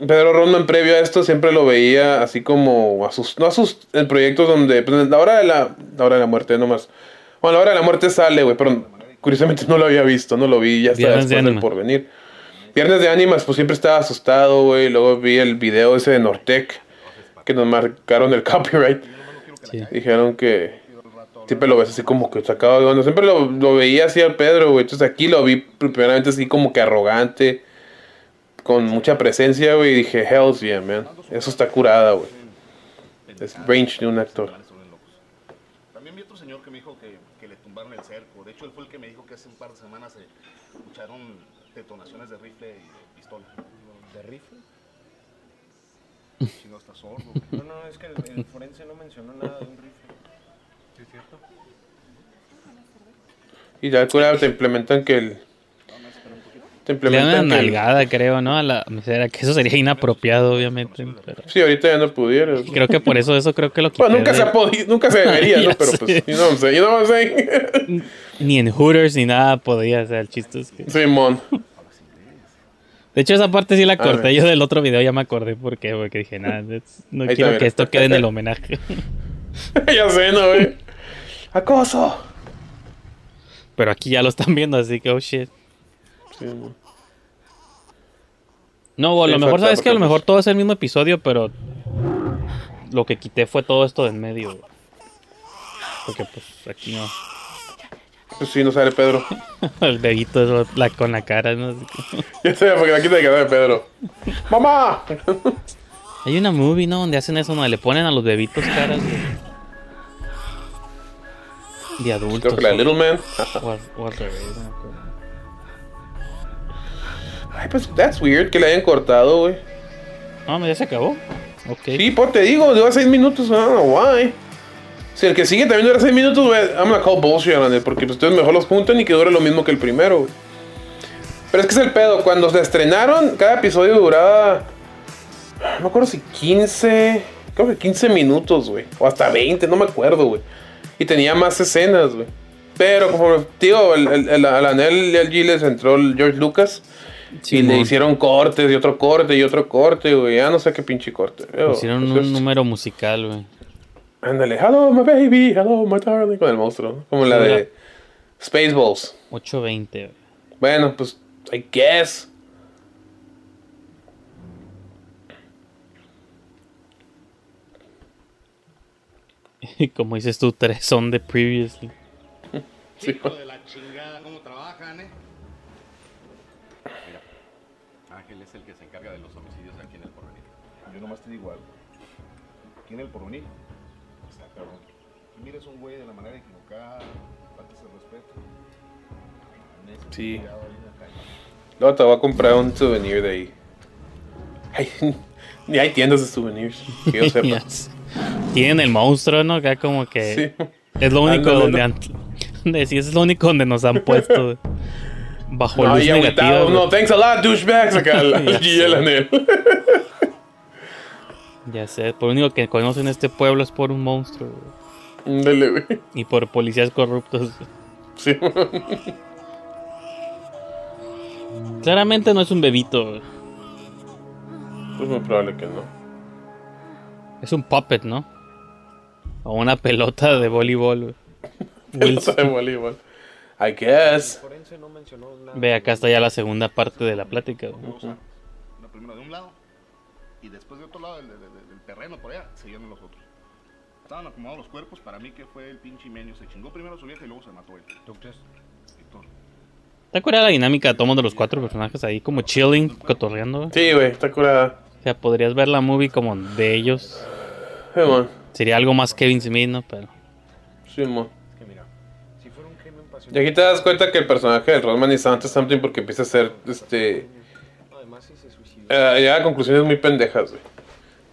Pedro Rodman previo a esto siempre lo veía así como a sus, no a sus en proyectos donde pues, la hora de la, la hora de la muerte nomás. Bueno, la hora de la muerte sale, güey, pero curiosamente no lo había visto, no lo vi ya hasta Viernes de después del porvenir. Viernes de Ánimas, pues siempre estaba asustado, güey. Luego vi el video ese de Nortec, que nos marcaron el copyright. Dijeron que siempre lo ves así como que sacado de onda. Siempre lo, lo veía así al Pedro, güey. Entonces aquí lo vi primeramente así como que arrogante, con mucha presencia, güey. Y dije, hells yeah, man. Eso está curada, güey. Es range de un actor. También vi otro señor que me dijo que, que le tumbaron el cerco. De hecho, él fue el que me dijo que hace un par de semanas se escucharon detonaciones de rifle y de pistola. ¿De rifle? Si no está sordo. No, no, es que el, el forense no mencionó nada de un rifle. ¿Sí es cierto? Y ya curada te implementan que el. Te Le dan una implementan que el- nalgada, creo, ¿no? A la mesera, que eso sería inapropiado, obviamente. Pero Sí, ahorita ya no pudieras. creo que por eso, eso creo que lo quité. Bueno, nunca de- se ha podido, nunca se debería, ¿no? Pero sé. pues, you know what I'm saying, you know what I'm saying? Ni en Hooters ni nada podía, o sea, el chiste es que... Simón. De hecho, esa parte sí la corté yo del otro video, ya me acordé por qué, porque dije, nada, no quiero que esto quede en el homenaje. ya sé, ¿no, güey? Acoso. Pero aquí ya lo están viendo, así que, oh shit. Sí. No, a lo mejor, sabes que a lo mejor todo es el mismo episodio, pero lo que quité fue todo esto de en medio. güey. Porque pues aquí no. Pues sí, no sale Pedro. El dedito eso, la, con la cara, ¿no? Ya sé, porque aquí te queda de Pedro. ¡Mamá! Hay una movie, ¿no? Donde hacen eso, donde le ponen a los bebitos caras de, de adultos. Creo que la o- Little Man. o al- o al revés, no me acuerdo. Ay, pues, that's weird que le hayan cortado, güey. Ah, ya se acabó. Ok. Sí, por te digo, dura 6 minutos, I don't know why. Si el que sigue también dura 6 minutos, güey, I'm gonna call bullshit on it, porque pues, ustedes mejor los juntan y que dure lo mismo que el primero, güey. Pero es que es el pedo, cuando se estrenaron, cada episodio duraba, no me acuerdo si 15, creo que 15 minutos, güey, o hasta 20, no me acuerdo, güey. Y tenía más escenas, güey. Pero como, tío, el, el, el, al anel y al G les entró el George Lucas. y le Simón. hicieron cortes y otro corte y otro corte, güey. Ya no sé qué pinche corte. Yo, Hicieron pues, un es- número musical, güey. Ándale, hello my baby, hello my darling, con el monstruo, ¿no? como la de Spaceballs. 820, güey. Bueno, pues, I guess. Y como dices tú, tres son de previously. Hijo de la chingada, cómo trabajan, eh. Mira, Ángel es el que se encarga de los homicidios aquí en el porvenir. Yo nomás te digo algo. Aquí en el porvenir mires a un güey de la manera equivocada, faltas el respeto. Sí. Luego te voy a comprar un souvenir de ahí. Ay, ni hay tiendas de souvenirs, que yo sepa. Yes. Tienen el monstruo, ¿no? Acá como que Sí. es lo único Ándale, donde ¿no? han... sí, es lo único donde nos han puesto bajo No, luz y negativa. no, thanks a lot, douchebags. Acá la Ya. Lanel. Ya sé, por lo único que conocen este pueblo es por un monstruo. güey. Ándale, güey. Y por policías corruptos. Sí. Claramente no es un bebito. güey. Pues muy probable que no. Es un puppet, ¿no? O una pelota de voleibol. Pelota de voleibol. I guess. Ve, acá está ya la segunda parte de la plática. güey. La primera de un lado y después de otro lado del, del- del- terreno por allá seguían los otros. Estaban acomodados los cuerpos, para mí que fue el pinche Menio. Se chingó primero a su vieja y luego se mató él. ¿Tú crees? Víctor. ¿Te acuerdas la dinámica de todos de los cuatro personajes ahí como chilling, cotorreando? güey? Sí, güey, está curada. O sea, podrías ver la movie como de ellos. Simón. Sería algo más Kevin Smith, ¿no? Pero Simón. Es que mira, si fuera un crimen Y aquí te das cuenta que el personaje de Rodman is onto something porque empieza a ser, este... Además, si se suicidó. eh, llega a conclusiones muy pendejas, güey.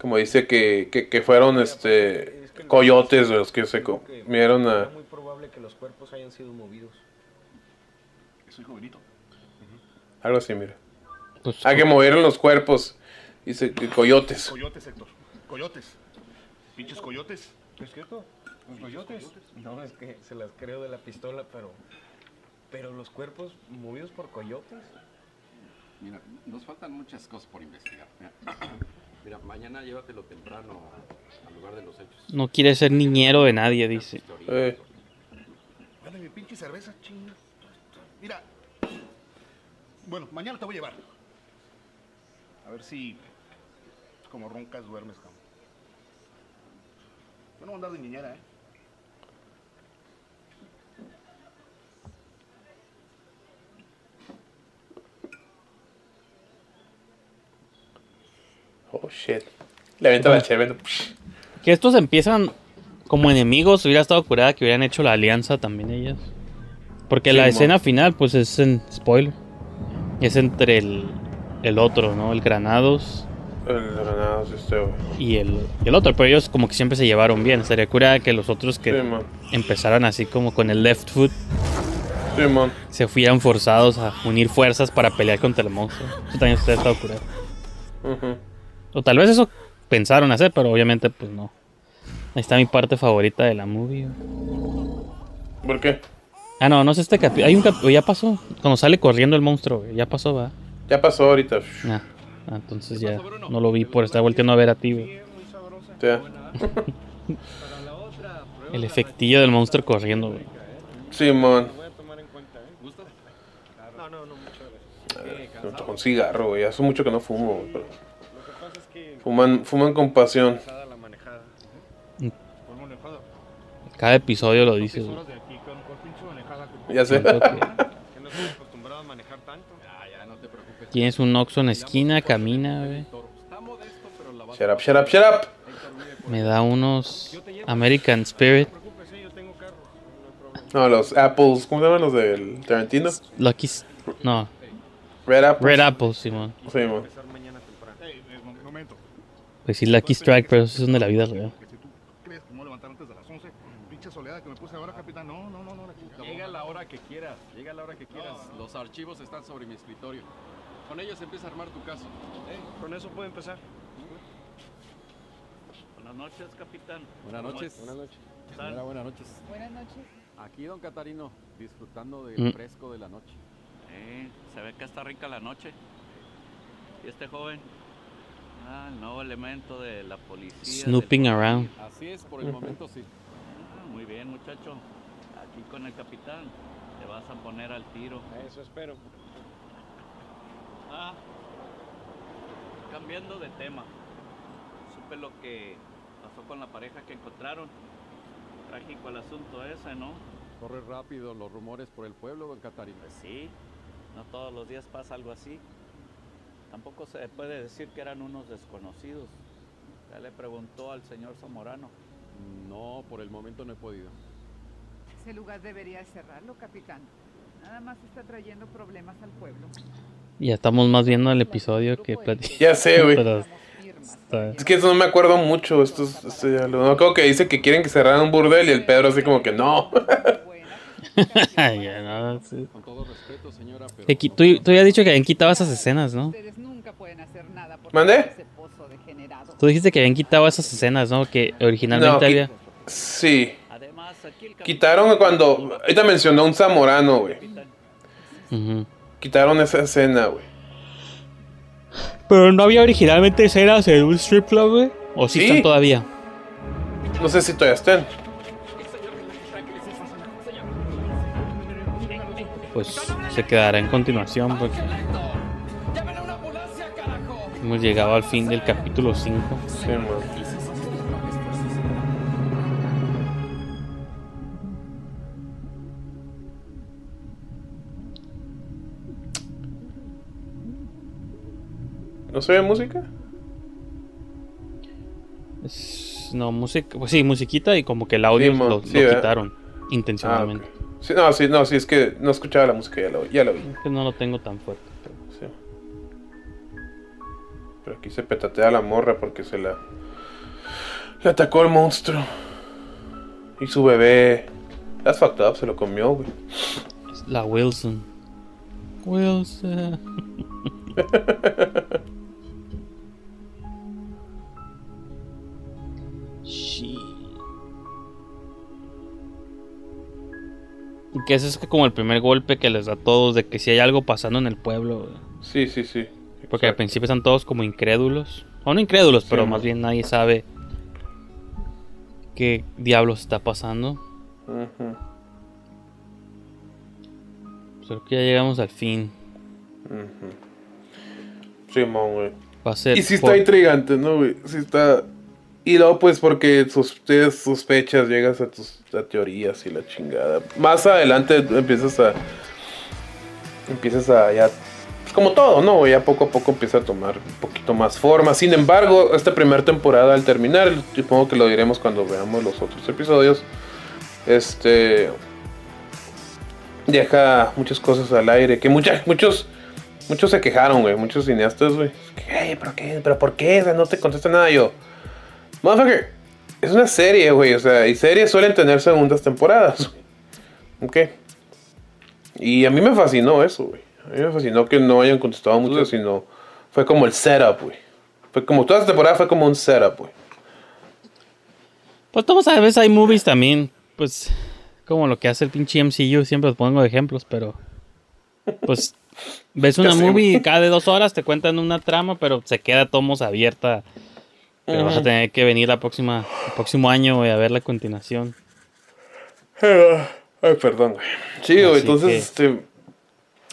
Como dice que, que, que fueron, este... Coyotes los que se comieron a... Era muy probable que los cuerpos hayan sido movidos. Es su hijo Benito. Algo así, mira. pues, Ah, que movieron los cuerpos. Dice que coyotes. Coyotes, Héctor. Coyotes. Pinches coyotes. ¿Es cierto? ¿Los coyotes? No, es que se las creo de la pistola, pero. Pero los cuerpos movidos por coyotes. Mira, nos faltan muchas cosas por investigar. Mira, mañana llévatelo temprano al lugar de los hechos. no quiere ser niñero de nadie, dice. Eh, Dale mi pinche cerveza, chinga. Mira. Bueno, mañana te voy a llevar. A ver si. Como roncas duermes, cabrón. Yo no voy a andar de niñera, ¿eh? Oh, shit. Le chévere. Que estos empiezan como enemigos, hubiera estado curada que hubieran hecho la alianza también ellas. Porque Sí, la escena final, pues es en spoiler. Es entre el, el otro, ¿no? El Granados El granado, sí, este, güey. y el, y el otro. Pero ellos como que siempre se llevaron bien. Sería curada que los otros que Sí, man. empezaran así como con el left foot Simón. se fueran forzados a unir fuerzas para pelear contra el monstruo. Eso también estado curado. Ujú. O tal vez eso pensaron hacer, pero obviamente pues no. Ahí está mi parte favorita de la movie. güey. ¿Por qué? Ah, no, no sé este capítulo. Hay un capítulo, ya pasó. Cuando sale corriendo el monstruo, güey, ya pasó, va. Ya pasó ahorita. Ah, ah, entonces ya no lo vi por estar volteando a ver a ti, güey. Ya. El efectillo del monstruo corriendo, güey. Simón. Voy a tomar en cuenta, ¿eh? ¿Gustas? No, no, no, muchas gracias. Tocó un cigarro, güey. Hace mucho que no fumo, güey. pero Fuman, fuman con pasión. Cada episodio lo güey. que- Ya sé. Tienes un Oxxo en esquina, camina, güey. Shut up, shut up, shut up. Me da unos American Spirit. No, los apples. ¿Cómo se llaman los del Tarantino? Lucky... No, Red apples. Red Apple, Simón. Simón. Momento. Pues sí, Lucky Strike, pero esos son de la vida real. Que si tú crees que me voy a levantar antes de las 11, pinche soledad que me puse ahora, capitán. No, no, no, no. Llega a la hora que quieras, llega a la hora que quieras. Los archivos están sobre mi escritorio. Con ellos empieza a armar tu caso. Con eso puede empezar. Buenas noches, capitán. Buenas noches. Buenas noches. Señora, buenas noches. Buenas noches. Aquí, don Catarino, disfrutando del Mm. fresco de la noche. Eh, se ve que está rica la noche. ¿Y este joven? Ah, el nuevo elemento de la policía. Snooping del- around. Así es, por el momento sí. Ah, muy bien, muchacho. Aquí con el capitán. Te vas a poner al tiro. Eso espero. Ah, cambiando de tema. Supe lo que pasó con la pareja que encontraron. Trágico el asunto ese, ¿no? Corre rápido los rumores por el pueblo, don Catarino. Pues sí, no todos los días pasa algo así. Tampoco se puede decir que eran unos desconocidos. Ya le preguntó al señor Zamorano. No, por el momento no he podido. Ese lugar debería cerrarlo, capitán. Nada más está trayendo problemas al pueblo. Ya estamos más viendo el episodio que plati- Ya sé, güey. Es que eso no me acuerdo mucho. Esto, es- esto ya lo- no, creo que dice que quieren que cerraran un burdel y el Pedro así como que no. Ya, no, sí. Con todo respeto, señora, pero Que qui- tú, tú ya has dicho que habían quitado esas escenas, ¿no? Pueden hacer nada por ¿Mande? ese pozo degenerado. Tú dijiste que habían quitado esas escenas, ¿no? Que originalmente No, había. Sí. Quitaron cuando. Ahorita mencionó un zamorano, güey. Quitaron esa escena, güey. Pero no había originalmente escenas en un strip club, güey. O sí, Sí. están todavía. No sé si todavía estén. Pues se quedará en continuación porque hemos llegado al fin del capítulo 5. Sí, man. ¿No se ve música? Es- no, música, pues sí, musiquita y como que el audio Sí, lo, sí, lo ¿verdad? quitaron intencionalmente. Ah. Sí, no, sí, no, sí, es que no escuchaba la música, ya lo, ya lo vi. Que no lo tengo tan fuerte. Pero aquí se petatea la morra porque se la. Le atacó el monstruo. Y su bebé. That's fucked up, se lo comió, güey. Es la Wilson. Wilson. Y que ese es como el primer golpe que les da a todos de que si hay algo pasando en el pueblo. güey. Sí, sí, sí. Porque al principio están todos como incrédulos. O no incrédulos, pero Sí, más bien nadie sabe qué diablos está pasando. Ujú, Pues creo que ya llegamos al fin. ujú. Simón, güey. Va a ser Y sí por- está intrigante, ¿no, güey? Sí está. Y luego, pues, porque sus, tienes sospechas, llegas a tus a teorías y la chingada. Más adelante empiezas a. Empiezas a ya. Como todo, ¿no? Ya poco a poco empieza a tomar un poquito más forma. Sin embargo, esta primera temporada, al terminar, supongo que lo diremos cuando veamos los otros episodios. Este. Deja muchas cosas al aire. Que mucha- muchos. Muchos se quejaron, güey. Muchos cineastas, güey. Que, "Ey, ¿pero qué? ¿Pero por qué? O no te contesta nada yo. Motherfucker, es una serie, güey. O sea, y series suelen tener segundas temporadas, güey. Ok. Y a mí me fascinó eso, güey. A mí me fascinó que no hayan contestado mucho, sino fue como el setup, güey. Fue como toda esta temporada fue como un setup, güey. Pues todos a veces hay movies también, pues como lo que hace el pinche MCU, siempre os pongo ejemplos, pero pues ves una movie y cada de dos horas te cuentan una trama, pero se queda tomos abierta. Pero vas a tener que venir la próxima, el próximo año güey, a ver la continuación. Ay, perdón, güey. Sí, güey, entonces, que- este...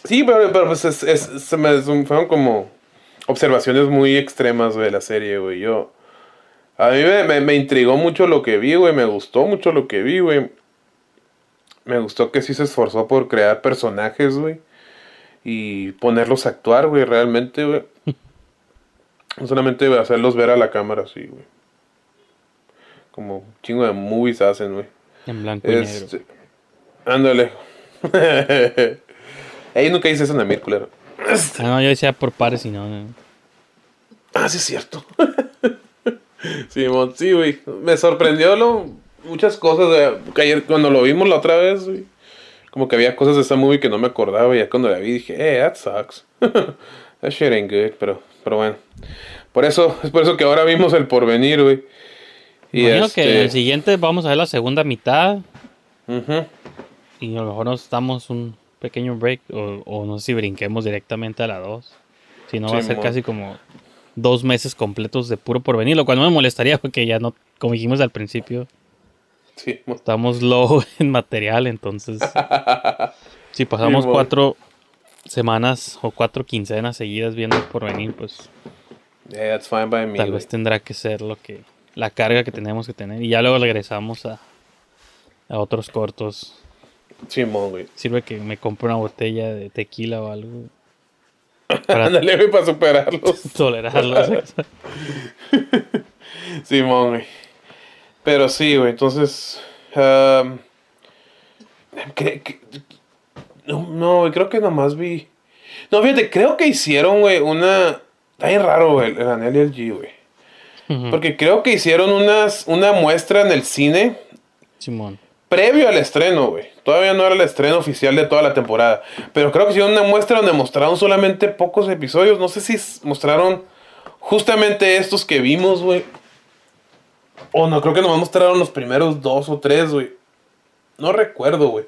Sí, pero, pero pues es, es- se me, fueron como observaciones muy extremas, güey, de la serie, güey. Yo... A mí me, me, me intrigó mucho lo que vi, güey. Me gustó mucho lo que vi, güey. Me gustó que sí se esforzó por crear personajes, güey. Y ponerlos a actuar, güey, realmente, güey. No solamente hacerlos ver a la cámara, sí, güey. Como un chingo de movies hacen, güey. En blanco y negro. Este, ándale. Ey, nunca hice eso en Amir, culero. Ah, no, yo decía por pares y no. no. Ah, sí es cierto. Simón, sí, güey. Me sorprendió lo, muchas cosas. que ayer cuando lo vimos la otra vez, güey. Como que había cosas de esa movie que no me acordaba. Y ya cuando la vi dije, eh, that sucks. that shit ain't good. Pero, pero bueno. Por eso, es por eso que ahora vimos el porvenir, güey. Y Imagino este, que el siguiente vamos a ver la segunda mitad. Ujú. Y a lo mejor nos damos un pequeño break. O, o no sé si brinquemos directamente a la 2. Si no, va a ser casi como dos meses completos de puro porvenir. Lo cual no me molestaría porque ya no, como dijimos al principio, Sí, estamos low en material. Entonces, si pasamos cuatro semanas o cuatro quincenas seguidas viendo el porvenir, pues yeah, that's fine by me. tal vez tendrá que ser lo que la carga que tenemos que tener. Y ya luego regresamos a, a otros cortos. Simón, güey. Sirve que me compre una botella de tequila o algo. Para Ándale, güey, para superarlos. tolerarlos. Simón, güey. Pero sí, güey, entonces... que- no, no, güey, creo que nomás vi... No, fíjate, creo que hicieron, güey, una... Está bien raro, güey, el Anel y el G, güey. Porque creo que hicieron unas, una muestra en el cine Simón. Previo al estreno, güey. Todavía no era el estreno oficial de toda la temporada. Pero creo que hicieron una muestra donde mostraron solamente pocos episodios. No sé si mostraron justamente estos que vimos, güey. O no, creo que nomás mostraron los primeros dos o tres, güey. No recuerdo, güey.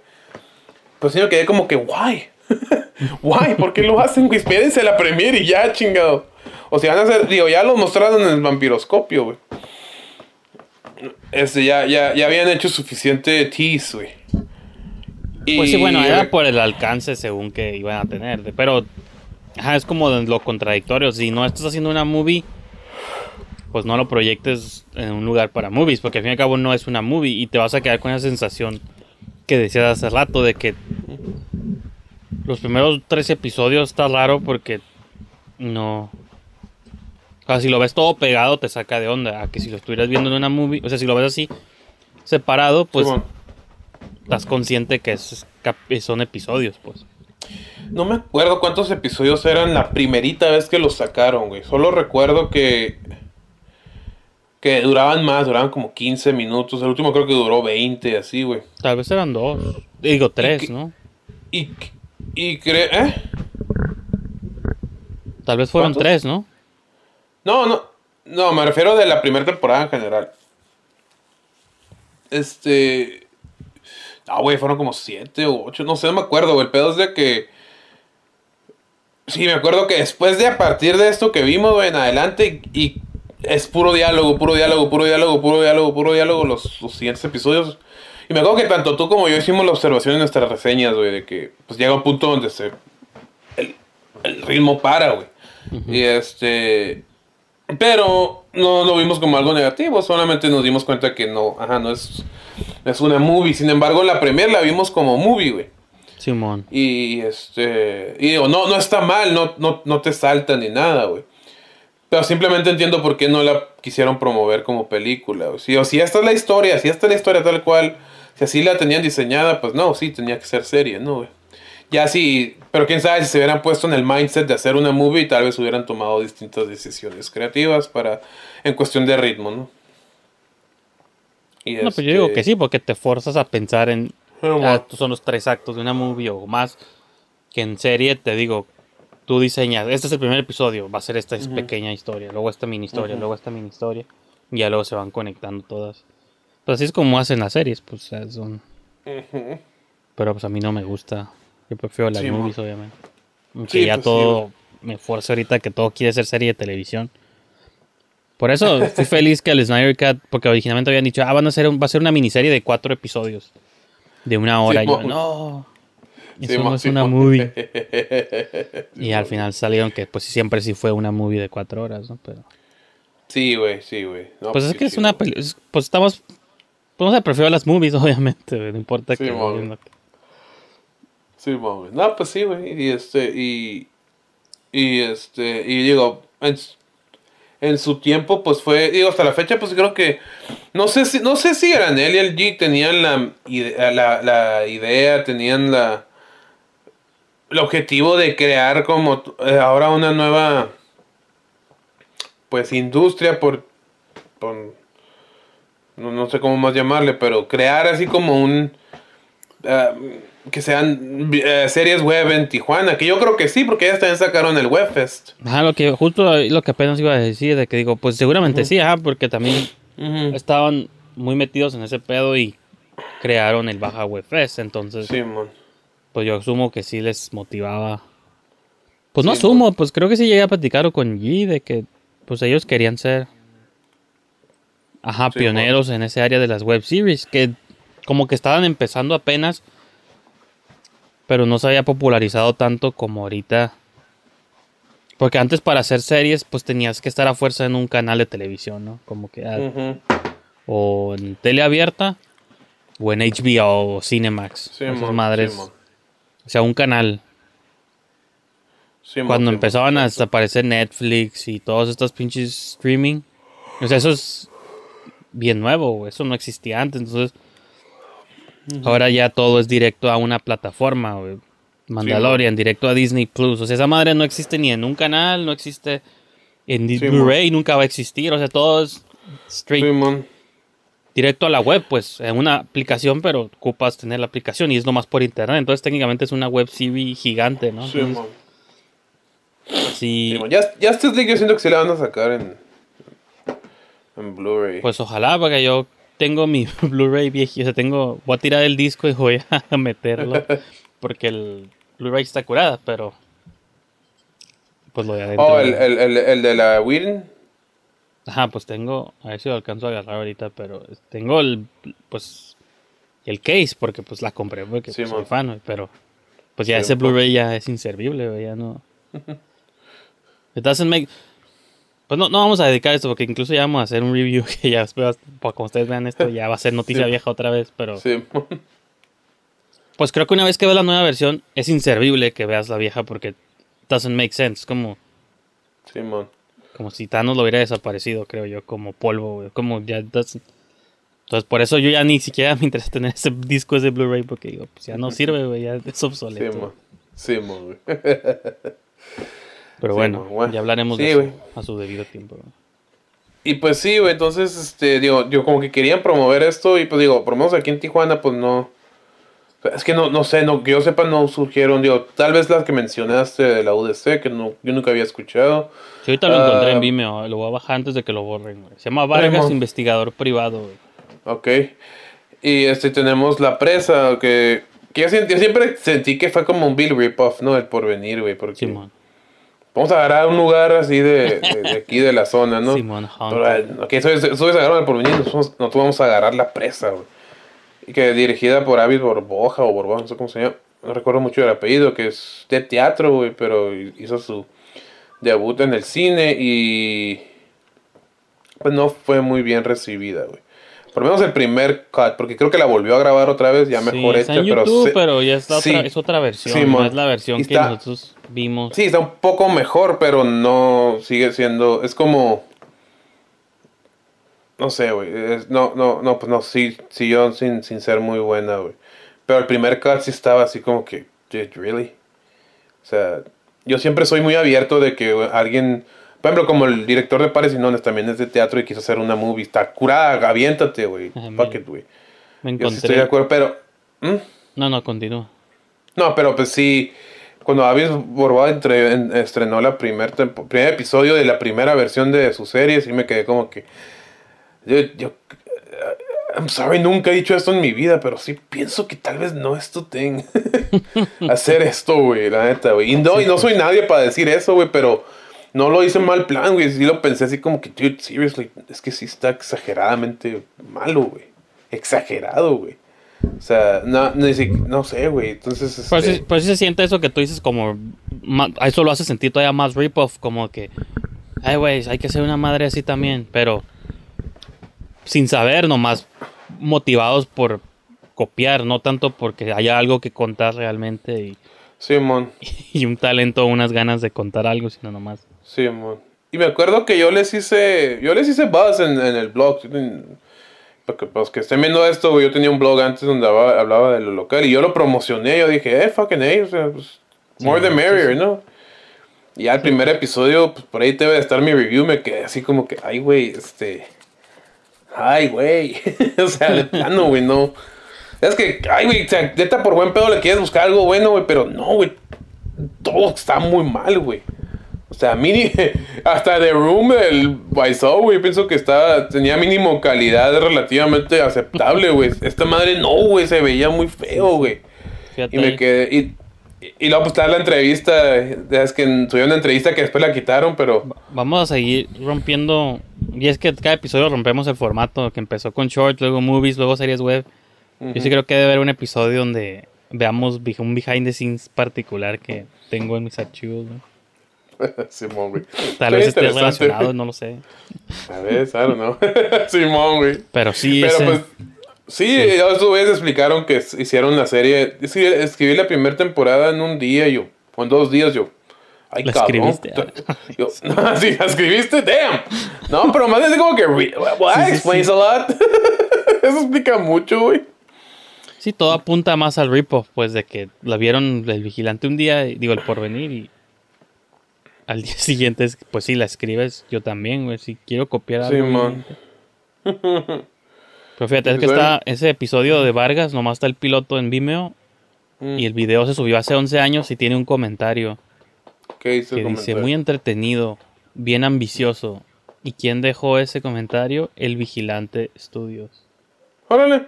Pero sí me quedé como que, guay. Guay, ¿por qué lo hacen, güey? Espérense la premiere y ya, chingado. O sea, van a hacer, digo, ya lo mostraron en el vampiroscopio, güey. Este, ya, ya, ya habían hecho suficiente tease, güey. Pues sí, Y- bueno, era por el alcance según que iban a tener. Pero ajá, es como lo contradictorio. Si no estás haciendo una movie, pues no lo proyectes en un lugar para movies, porque al fin y al cabo no es una movie y te vas a quedar con esa sensación que decías hace rato de que los primeros tres episodios está raro porque no... O sea, si lo ves todo pegado te saca de onda. A que si lo estuvieras viendo en una movie, o sea, si lo ves así separado, pues estás consciente que es, son episodios, pues. No me acuerdo cuántos episodios eran la primerita vez que los sacaron, güey. Solo recuerdo que. Que duraban más, duraban como 15 minutos. El último creo que duró 20, así, güey. Tal vez eran dos. Digo, tres, ¿no? Y. Y cre ¿Eh? Tal vez fueron ¿Cuántos? tres, ¿no? No, no. No, me refiero de la primera temporada en general. Este. Ah, güey, fueron como siete o ocho. No sé, no me acuerdo, güey. El pedo es de que. Sí, me acuerdo que después de a partir de esto que vimos, güey, en adelante. Y es puro diálogo, puro diálogo, puro diálogo, puro diálogo, puro diálogo. Los, los siguientes episodios. Y me acuerdo que tanto tú como yo hicimos la observación en nuestras reseñas, güey, de que pues llega un punto donde se. El, el ritmo para, güey. Y este. Pero no lo vimos como algo negativo, solamente nos dimos cuenta que no, ajá, no es, es una movie. Sin embargo, la premier la vimos como movie, güey. Simón. Y este, y digo, no, no está mal, no, no, no te salta ni nada, güey. Pero simplemente entiendo por qué no la quisieron promover como película. güey. Si, o si esta es la historia, si esta es la historia tal cual, si así la tenían diseñada, pues no, sí, tenía que ser serie, ¿no, güey? Ya sí, pero quién sabe si se hubieran puesto en el mindset de hacer una movie, tal vez hubieran tomado distintas decisiones creativas para, en cuestión de ritmo, ¿no? Y No, pues yo digo este- que sí, porque te forzas a pensar en. Ah, ah, son los tres actos de una movie o más. Que en serie te digo, tú diseñas. Este es el primer episodio, va a ser esta Ujú. pequeña historia, luego esta mini historia, luego esta mini historia. Y ya luego se van conectando todas. Pues así es como hacen las series, pues son. Ujú. Pero pues a mí no me gusta. Yo prefiero las Sí, movies, mo. obviamente. Aunque Sí, ya pues, todo me fuerza ahorita que todo quiere ser serie de televisión. Por eso fui feliz que el Snyder Cut, porque originalmente habían dicho, ah, van a hacer un- va a ser una miniserie de cuatro episodios. De una hora. Y yo, no. Eso no es una movie. Y al final salieron que pues siempre sí fue una movie de cuatro horas, ¿no? Pero. Sí, güey, sí, güey. No, pues es que es una es- Pues estamos. Pues no sé, prefiero las movies, obviamente, güey, No importa Sí, que. Sí, güey. No, pues sí, güey. Y este, y. Y este, y digo, en, en su tiempo, pues fue. Digo, hasta la fecha, pues creo que. No sé si, no sé si Granel y el G tenían la, la, la idea, tenían la. El objetivo de crear como eh, ahora una nueva. Pues industria por. por no, no sé cómo más llamarle, pero crear así como un. ah, que sean eh, series web en Tijuana, que yo creo que sí, porque ellas también sacaron el Webfest. Ajá, lo que, justo lo que apenas iba a decir, de que digo, pues seguramente sí, ajá, porque también estaban muy metidos en ese pedo y crearon el Baja Web Fest, entonces, Sí, mon. pues yo asumo que sí les motivaba. Pues no asumo, pues creo que sí llegué a platicar con G de que, pues ellos querían ser, ajá, Sí, pioneros en ese área de las web series, que como que estaban empezando apenas, pero no se había popularizado tanto como ahorita. Porque antes para hacer series, pues tenías que estar a fuerza en un canal de televisión, ¿no? Como que o en tele abierta o en HBO o Cinemax. Sí, esas madres. sí, o sea, un canal. Sí, Cuando empezaban a aparecer Netflix y todos estos pinches streaming. O sea, esos bien nuevo. Eso no existía antes, entonces ahora ya todo es directo a una plataforma. Mandalorian, directo a Disney Plus. O sea, esa madre no existe ni en un canal, no existe en Sí, Blu-ray, nunca va a existir. O sea, todo es straight directo a la web, pues, en una aplicación, pero ocupas tener la aplicación y es nomás por internet. Entonces, técnicamente es una web CV gigante, ¿no? Sí, Entonces, man. sí. Ya, ya este yo siento que sí la van a sacar en, en Blu-ray. Pues ojalá, porque yo tengo mi Blu-ray viejito, o sea, tengo, voy a tirar el disco y voy a meterlo, porque el Blu-ray está curada, pero pues lo de adentro. oh, el, el, el, el de la Whedon. Ajá, pues tengo, a ver si lo alcanzo a agarrar ahorita, pero tengo el, pues, el case, porque pues la compré porque Sí, pues, soy fan, pero pues ya Sí, ese. Blu-ray ya es inservible, ya no. It doesn't make... Pues no, no vamos a dedicar esto porque incluso ya vamos a hacer un review que ya después, para cuando ustedes vean esto, ya va a ser noticia Sí. vieja otra vez, pero... Sí. Pues creo que una vez que ves la nueva versión es inservible que veas la vieja porque doesn't make sense, como, Sí, man. como si Thanos lo hubiera desaparecido, creo yo, como polvo, como ya doesn't- Entonces por eso yo ya ni siquiera me interesa tener ese disco ese Blu-ray porque digo, pues ya no sirve, güey, ya es Sí, obsoleto. man. Sí, man. Pero Sí, bueno, ya hablaremos Sí, de eso a su debido tiempo. Y pues sí, güey, entonces, este, digo, yo como que querían promover esto y pues digo, por lo menos aquí en Tijuana, pues no. Es que no, no sé, no, que yo sepa, no surgieron, digo, tal vez las que mencionaste de la UDC, que no, yo nunca había escuchado. Sí, ahorita lo encontré Ah, en Vimeo, lo voy a bajar antes de que lo borren, güey. Se llama Vargas, investigador privado, güey. Ok. Y este tenemos La Presa, que, que yo, sent- yo siempre sentí que fue como un Bill Ripoff, ¿no? El porvenir, güey, porque Simón. Vamos a agarrar un lugar así de, de- de aquí de la zona, ¿no? Simón, Pero, eh, ok, eso es, eso es agarrar el porvenir, nosotros, nosotros vamos a agarrar La Presa, güey. Y que dirigida por Avis Borboja o Borboja, no sé cómo se llama. No recuerdo mucho el apellido, que es de teatro, güey, pero hizo su debut en el cine y pues no fue muy bien recibida, güey. Por lo menos el primer cut, porque creo que la volvió a grabar otra vez, ya Sí, mejor está hecha, en pero, YouTube, se- pero ya está sí. otra, es otra versión, Sí, no es la versión que nosotros vimos. Sí, está un poco mejor, pero no sigue siendo. Es como. No sé, güey. No, no, no, pues no, sí, siguió sin, sin ser muy buena, güey. Pero el primer cut sí estaba así como que, really? O sea, yo siempre soy muy abierto de que alguien. Por ejemplo, como el director de Pares y Nones también es de teatro y quiso hacer una movie. Está curada, aviéntate, güey. Fuck it, güey. Me Yo sí encontré. estoy de acuerdo, pero. No, no, continúa. No, pero pues sí, cuando Avis Borboa entre- en- estrenó la primer tempo- primer episodio de la primera versión de su serie, sí me quedé como que... Yo, yo- I'm sorry, nunca he dicho esto en mi vida, pero sí pienso que tal vez no es tu thing. Hacer esto, güey, la neta, güey. Y no, y no soy nadie para decir eso, güey, pero no lo hice mal plan, güey. Sí lo pensé así como que, dude, seriously, es que sí está exageradamente malo, güey. Exagerado, güey. O sea, no, si- no sé, güey. Entonces, Pero este, sí, pero sí se siente eso que tú dices como... Eso lo hace sentir todavía más rip-off, como que... Ay, güey, hay que ser una madre así también, pero... Sin saber, nomás motivados por copiar, no tanto porque haya algo que contar realmente y, Simón, y un talento unas ganas de contar algo, sino nomás... Simón. Y me acuerdo que yo les hice, yo les hice buzz en, en el blog. Porque pues que estén viendo esto, güey, yo tenía un blog antes donde hablaba, hablaba de lo local y yo lo promocioné. Yo dije, eh, fucking hey, o sea, pues, more Sí, the sí, merrier, sí. ¿no? Y ya el primer episodio, pues por ahí debe de estar mi review, me quedé así como que, ay, güey, este. Ay, güey. o sea, de plano, güey, no. Es que, ay, güey, neta por buen pedo le quieres buscar algo bueno, güey, pero no, güey. Todo está muy mal, güey. O sea, mini, hasta The Room, el Wiseau, güey, pienso que estaba, tenía mínimo calidad relativamente aceptable, güey. Esta madre no, güey, se veía muy feo, güey. Y me quedé, y, y luego pues está la entrevista, es que tuvieron una entrevista que después la quitaron, pero... Vamos a seguir rompiendo. Y es que cada episodio rompemos el formato que empezó con shorts, luego movies, luego series web. Yo sí creo que debe haber un episodio donde veamos un behind the scenes particular que tengo en mis archivos. ¿no? Simón, güey. Tal vez esté relacionado, no lo sé. Ver, I don't know. Simón, güey. Pero sí, Pero ese- pues, sí, a su vez explicaron que hicieron la serie. es que escribí la primera temporada en un día, yo, o en dos días, yo. Ay, ¿La cabrón. escribiste? Yo, sí, la escribiste, damn. No, pero más es como que, well, that explains a lot. Eso explica mucho, güey. Sí, todo apunta más al rip-off, pues de que la vieron el vigilante un día, digo, el porvenir, y al día siguiente, es, pues sí, la escribes yo también, güey. Si quiero copiar Sí, algo. man. obviamente. Pero fíjate, es que Pues, está ese episodio de Vargas, nomás está el piloto en Vimeo, Mm. y el video se subió hace 11 años y tiene un comentario ¿Qué el que dice, comentario? muy entretenido, bien ambicioso. ¿Y quién dejó ese comentario? El Vigilante Studios. Órale.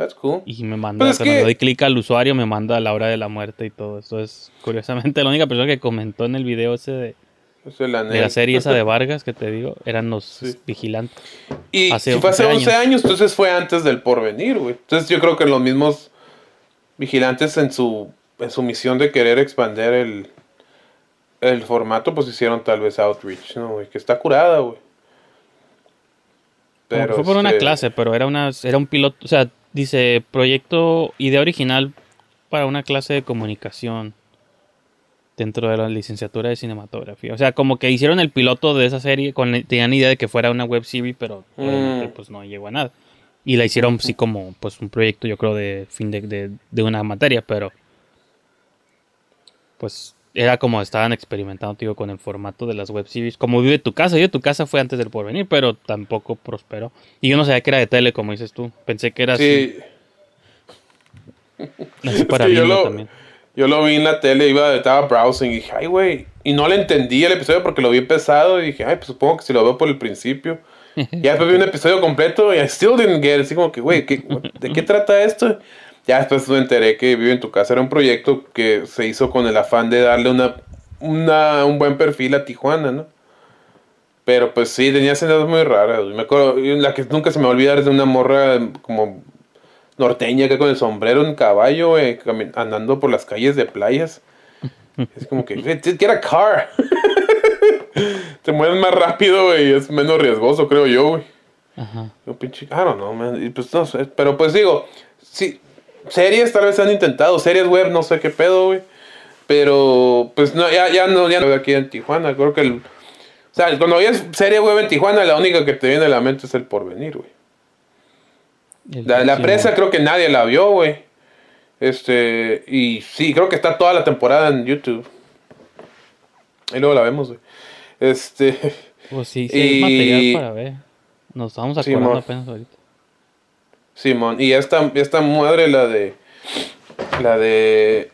That's cool. Y me manda, Pues es cuando que- doy clic al usuario, me manda a la hora de la muerte y todo. Esto es, curiosamente, la única persona que comentó en el video ese de, Es el de anel. la serie esa de Vargas que te digo, eran los vigilantes. Y Hace si fue hace 11 11 años. entonces fue antes del porvenir, güey. Entonces yo creo que los mismos vigilantes en su, en su misión de querer expander el, el formato, pues hicieron tal vez outreach, ¿no, güey? Que está curada, güey. Que fue por una este, clase, pero era, una, era un piloto, o sea, dice proyecto, idea original para una clase de comunicación dentro de la licenciatura de cinematografía. O sea, como que hicieron el piloto de esa serie, con, tenían idea de que fuera una web series, pero Mm. pues no llegó a nada. Y la hicieron así como pues un proyecto, yo creo, de fin de, de, de una materia, pero pues era como estaban experimentando, digo, con el formato de las web series. Como vive tu casa, yo tu casa fue antes del porvenir, pero tampoco prosperó. Y yo no sabía que era de tele, como dices tú. Pensé que era Sí. así. Así para Sí, yo, lo, también. yo lo vi en la tele, iba, estaba browsing y dije, ay, güey. Y no le entendí el episodio porque lo vi empezado y dije, ay, pues supongo que si lo veo por el principio. Ya después vi un episodio completo y I still didn't get it. Así como que, güey, ¿qué- ¿de qué trata esto? Ya después me enteré que Vive en tu casa era un proyecto que se hizo con el afán de darle una, una, un buen perfil a Tijuana, ¿no? Pero pues sí, tenía escenas muy raras. Me acuerdo, la que nunca se me va a olvidar es de una morra como norteña que con el sombrero en caballo, cami- andando por las calles de playas. Es como que, "Get- a car. Te mueves más rápido, güey, es menos riesgoso, creo yo, güey. Ajá. Yo pinche, I don't know, man. Y pues no sé, pero pues digo, sí, series tal vez han intentado, series web, no sé qué pedo, güey. Pero pues no, ya, ya no, ya no de aquí en Tijuana, creo que el... O sea, cuando oyes serie web en Tijuana, la única que te viene a la mente es el porvenir, güey. La, la presa creo que nadie la vio, güey. Este, y sí, creo que está toda la temporada en YouTube. Y luego la vemos, güey. Este, Pues sí, sí, hay material y- para ver. Nos estamos Sí, acordando mo. apenas ahorita. Simón, y esta, esta madre, la de. La de.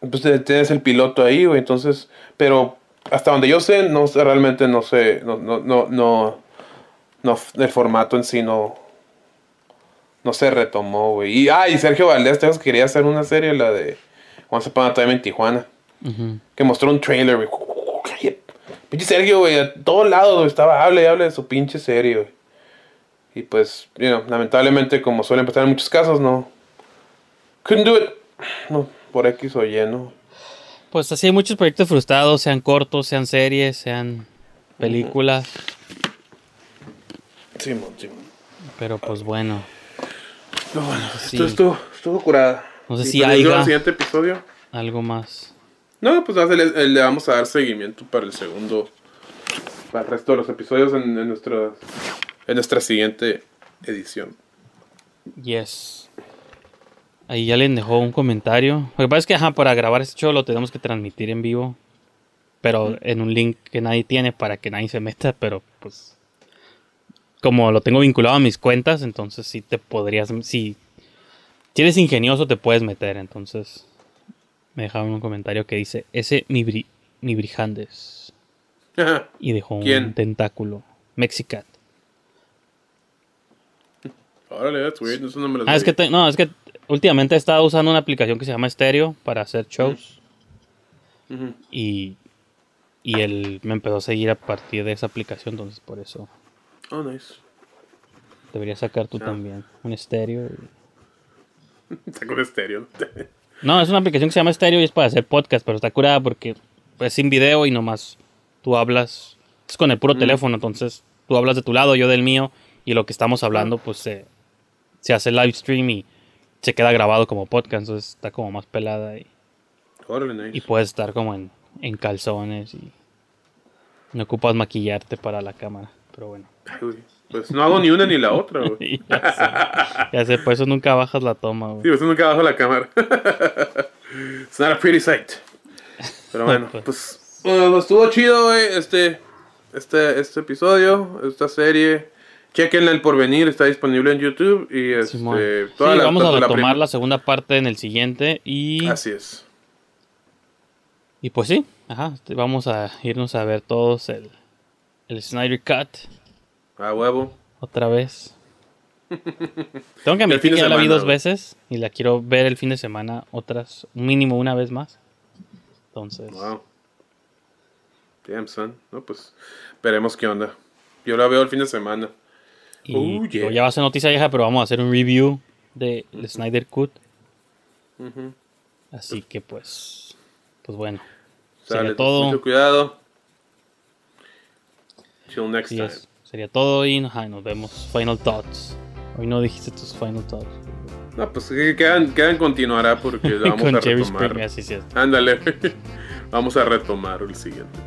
Pues tienes el piloto ahí, güey, entonces. Pero hasta donde yo sé, no sé, realmente no sé. No, no, no, no. no el formato en sí no. No se retomó, güey. Y, ah, y Sergio Valdés, te quería hacer una serie, la de. Once Upon a Time en Tijuana. Que mostró un trailer, güey. Pinche Sergio, güey, a todos lados, güey, estaba, hable hable de su pinche serie, güey. Y pues, you know, lamentablemente, como suele pasar en muchos casos, no. Couldn't do it. No, por X o Y, ¿no? Pues así hay muchos proyectos frustrados, sean cortos, sean series, sean películas. Simón, Simón. Pero pues bueno. No, bueno, Sí. esto estuvo, estuvo curada. No sé Y si pues, el siguiente episodio. Algo más. No, pues le, le- le vamos a dar seguimiento para el segundo. Para el resto de los episodios en, en en nuestra siguiente edición. Yes. Ahí ya le dejó un comentario. Lo que pasa es que, ajá, para grabar este show lo tenemos que transmitir en vivo. Pero en un link que nadie tiene para que nadie se meta. Pero pues. Como lo tengo vinculado a mis cuentas, entonces sí te podrías. Si, si eres ingenioso, te puedes meter. Entonces. Me dejaron un comentario que dice: Ese mi, bri, mi Brijandes. Y dejó un tentáculo. Mexicat. Órale, that's weird. Eso no me lo Ah, es que te- no, es que últimamente he estado usando una aplicación que se llama Stereo para hacer shows. Y, y él me empezó a seguir a partir de esa aplicación, entonces por eso Oh, nice. deberías sacar tú Ah. también un estéreo. Está con estéreo. No, es una aplicación que se llama Stereo y es para hacer podcast, pero está curada porque es sin video y nomás tú hablas. Es con el puro Mm. teléfono, entonces tú hablas de tu lado, yo del mío, y lo que estamos hablando, pues se, se hace live stream y se queda grabado como podcast, entonces está como más pelada y Órale, nice. Y puedes estar como en, en calzones y no ocupas maquillarte para la cámara. Pero bueno. Pues no hago ni una ni la otra, güey. ya sé, ya sé, por eso nunca bajas la toma, güey. Sí, pues nunca bajo la cámara. It's not a pretty sight. Pero bueno, pues bueno, estuvo chido, güey, este, este, este episodio, esta serie. Chequenla el porvenir, está disponible en YouTube y este, toda Sí, la- vamos a la retomar la segunda parte en el siguiente y... Así es. Y pues sí, ajá, este, vamos a irnos a ver todos el, el Snyder Cut A huevo. otra vez. Tengo que admitir que ya la vi dos veces y la quiero ver el fin de semana otras, mínimo una vez más. Entonces, Wow. Damn, son. No, pues veremos qué onda. Yo la veo el fin de semana. Y Oh, yeah. ya va a ser noticia vieja, pero vamos a hacer un review de el Snyder Cut. Ujú. Así que pues, pues bueno. Sale, sería todo. Mucho cuidado. Till next time. es. Sería todo y ajá, nos vemos. Final thoughts. Hoy no dijiste tus final thoughts. No, pues que quedan, quedan continuará porque vamos Con a retomar. Ándale. vamos a retomar el siguiente.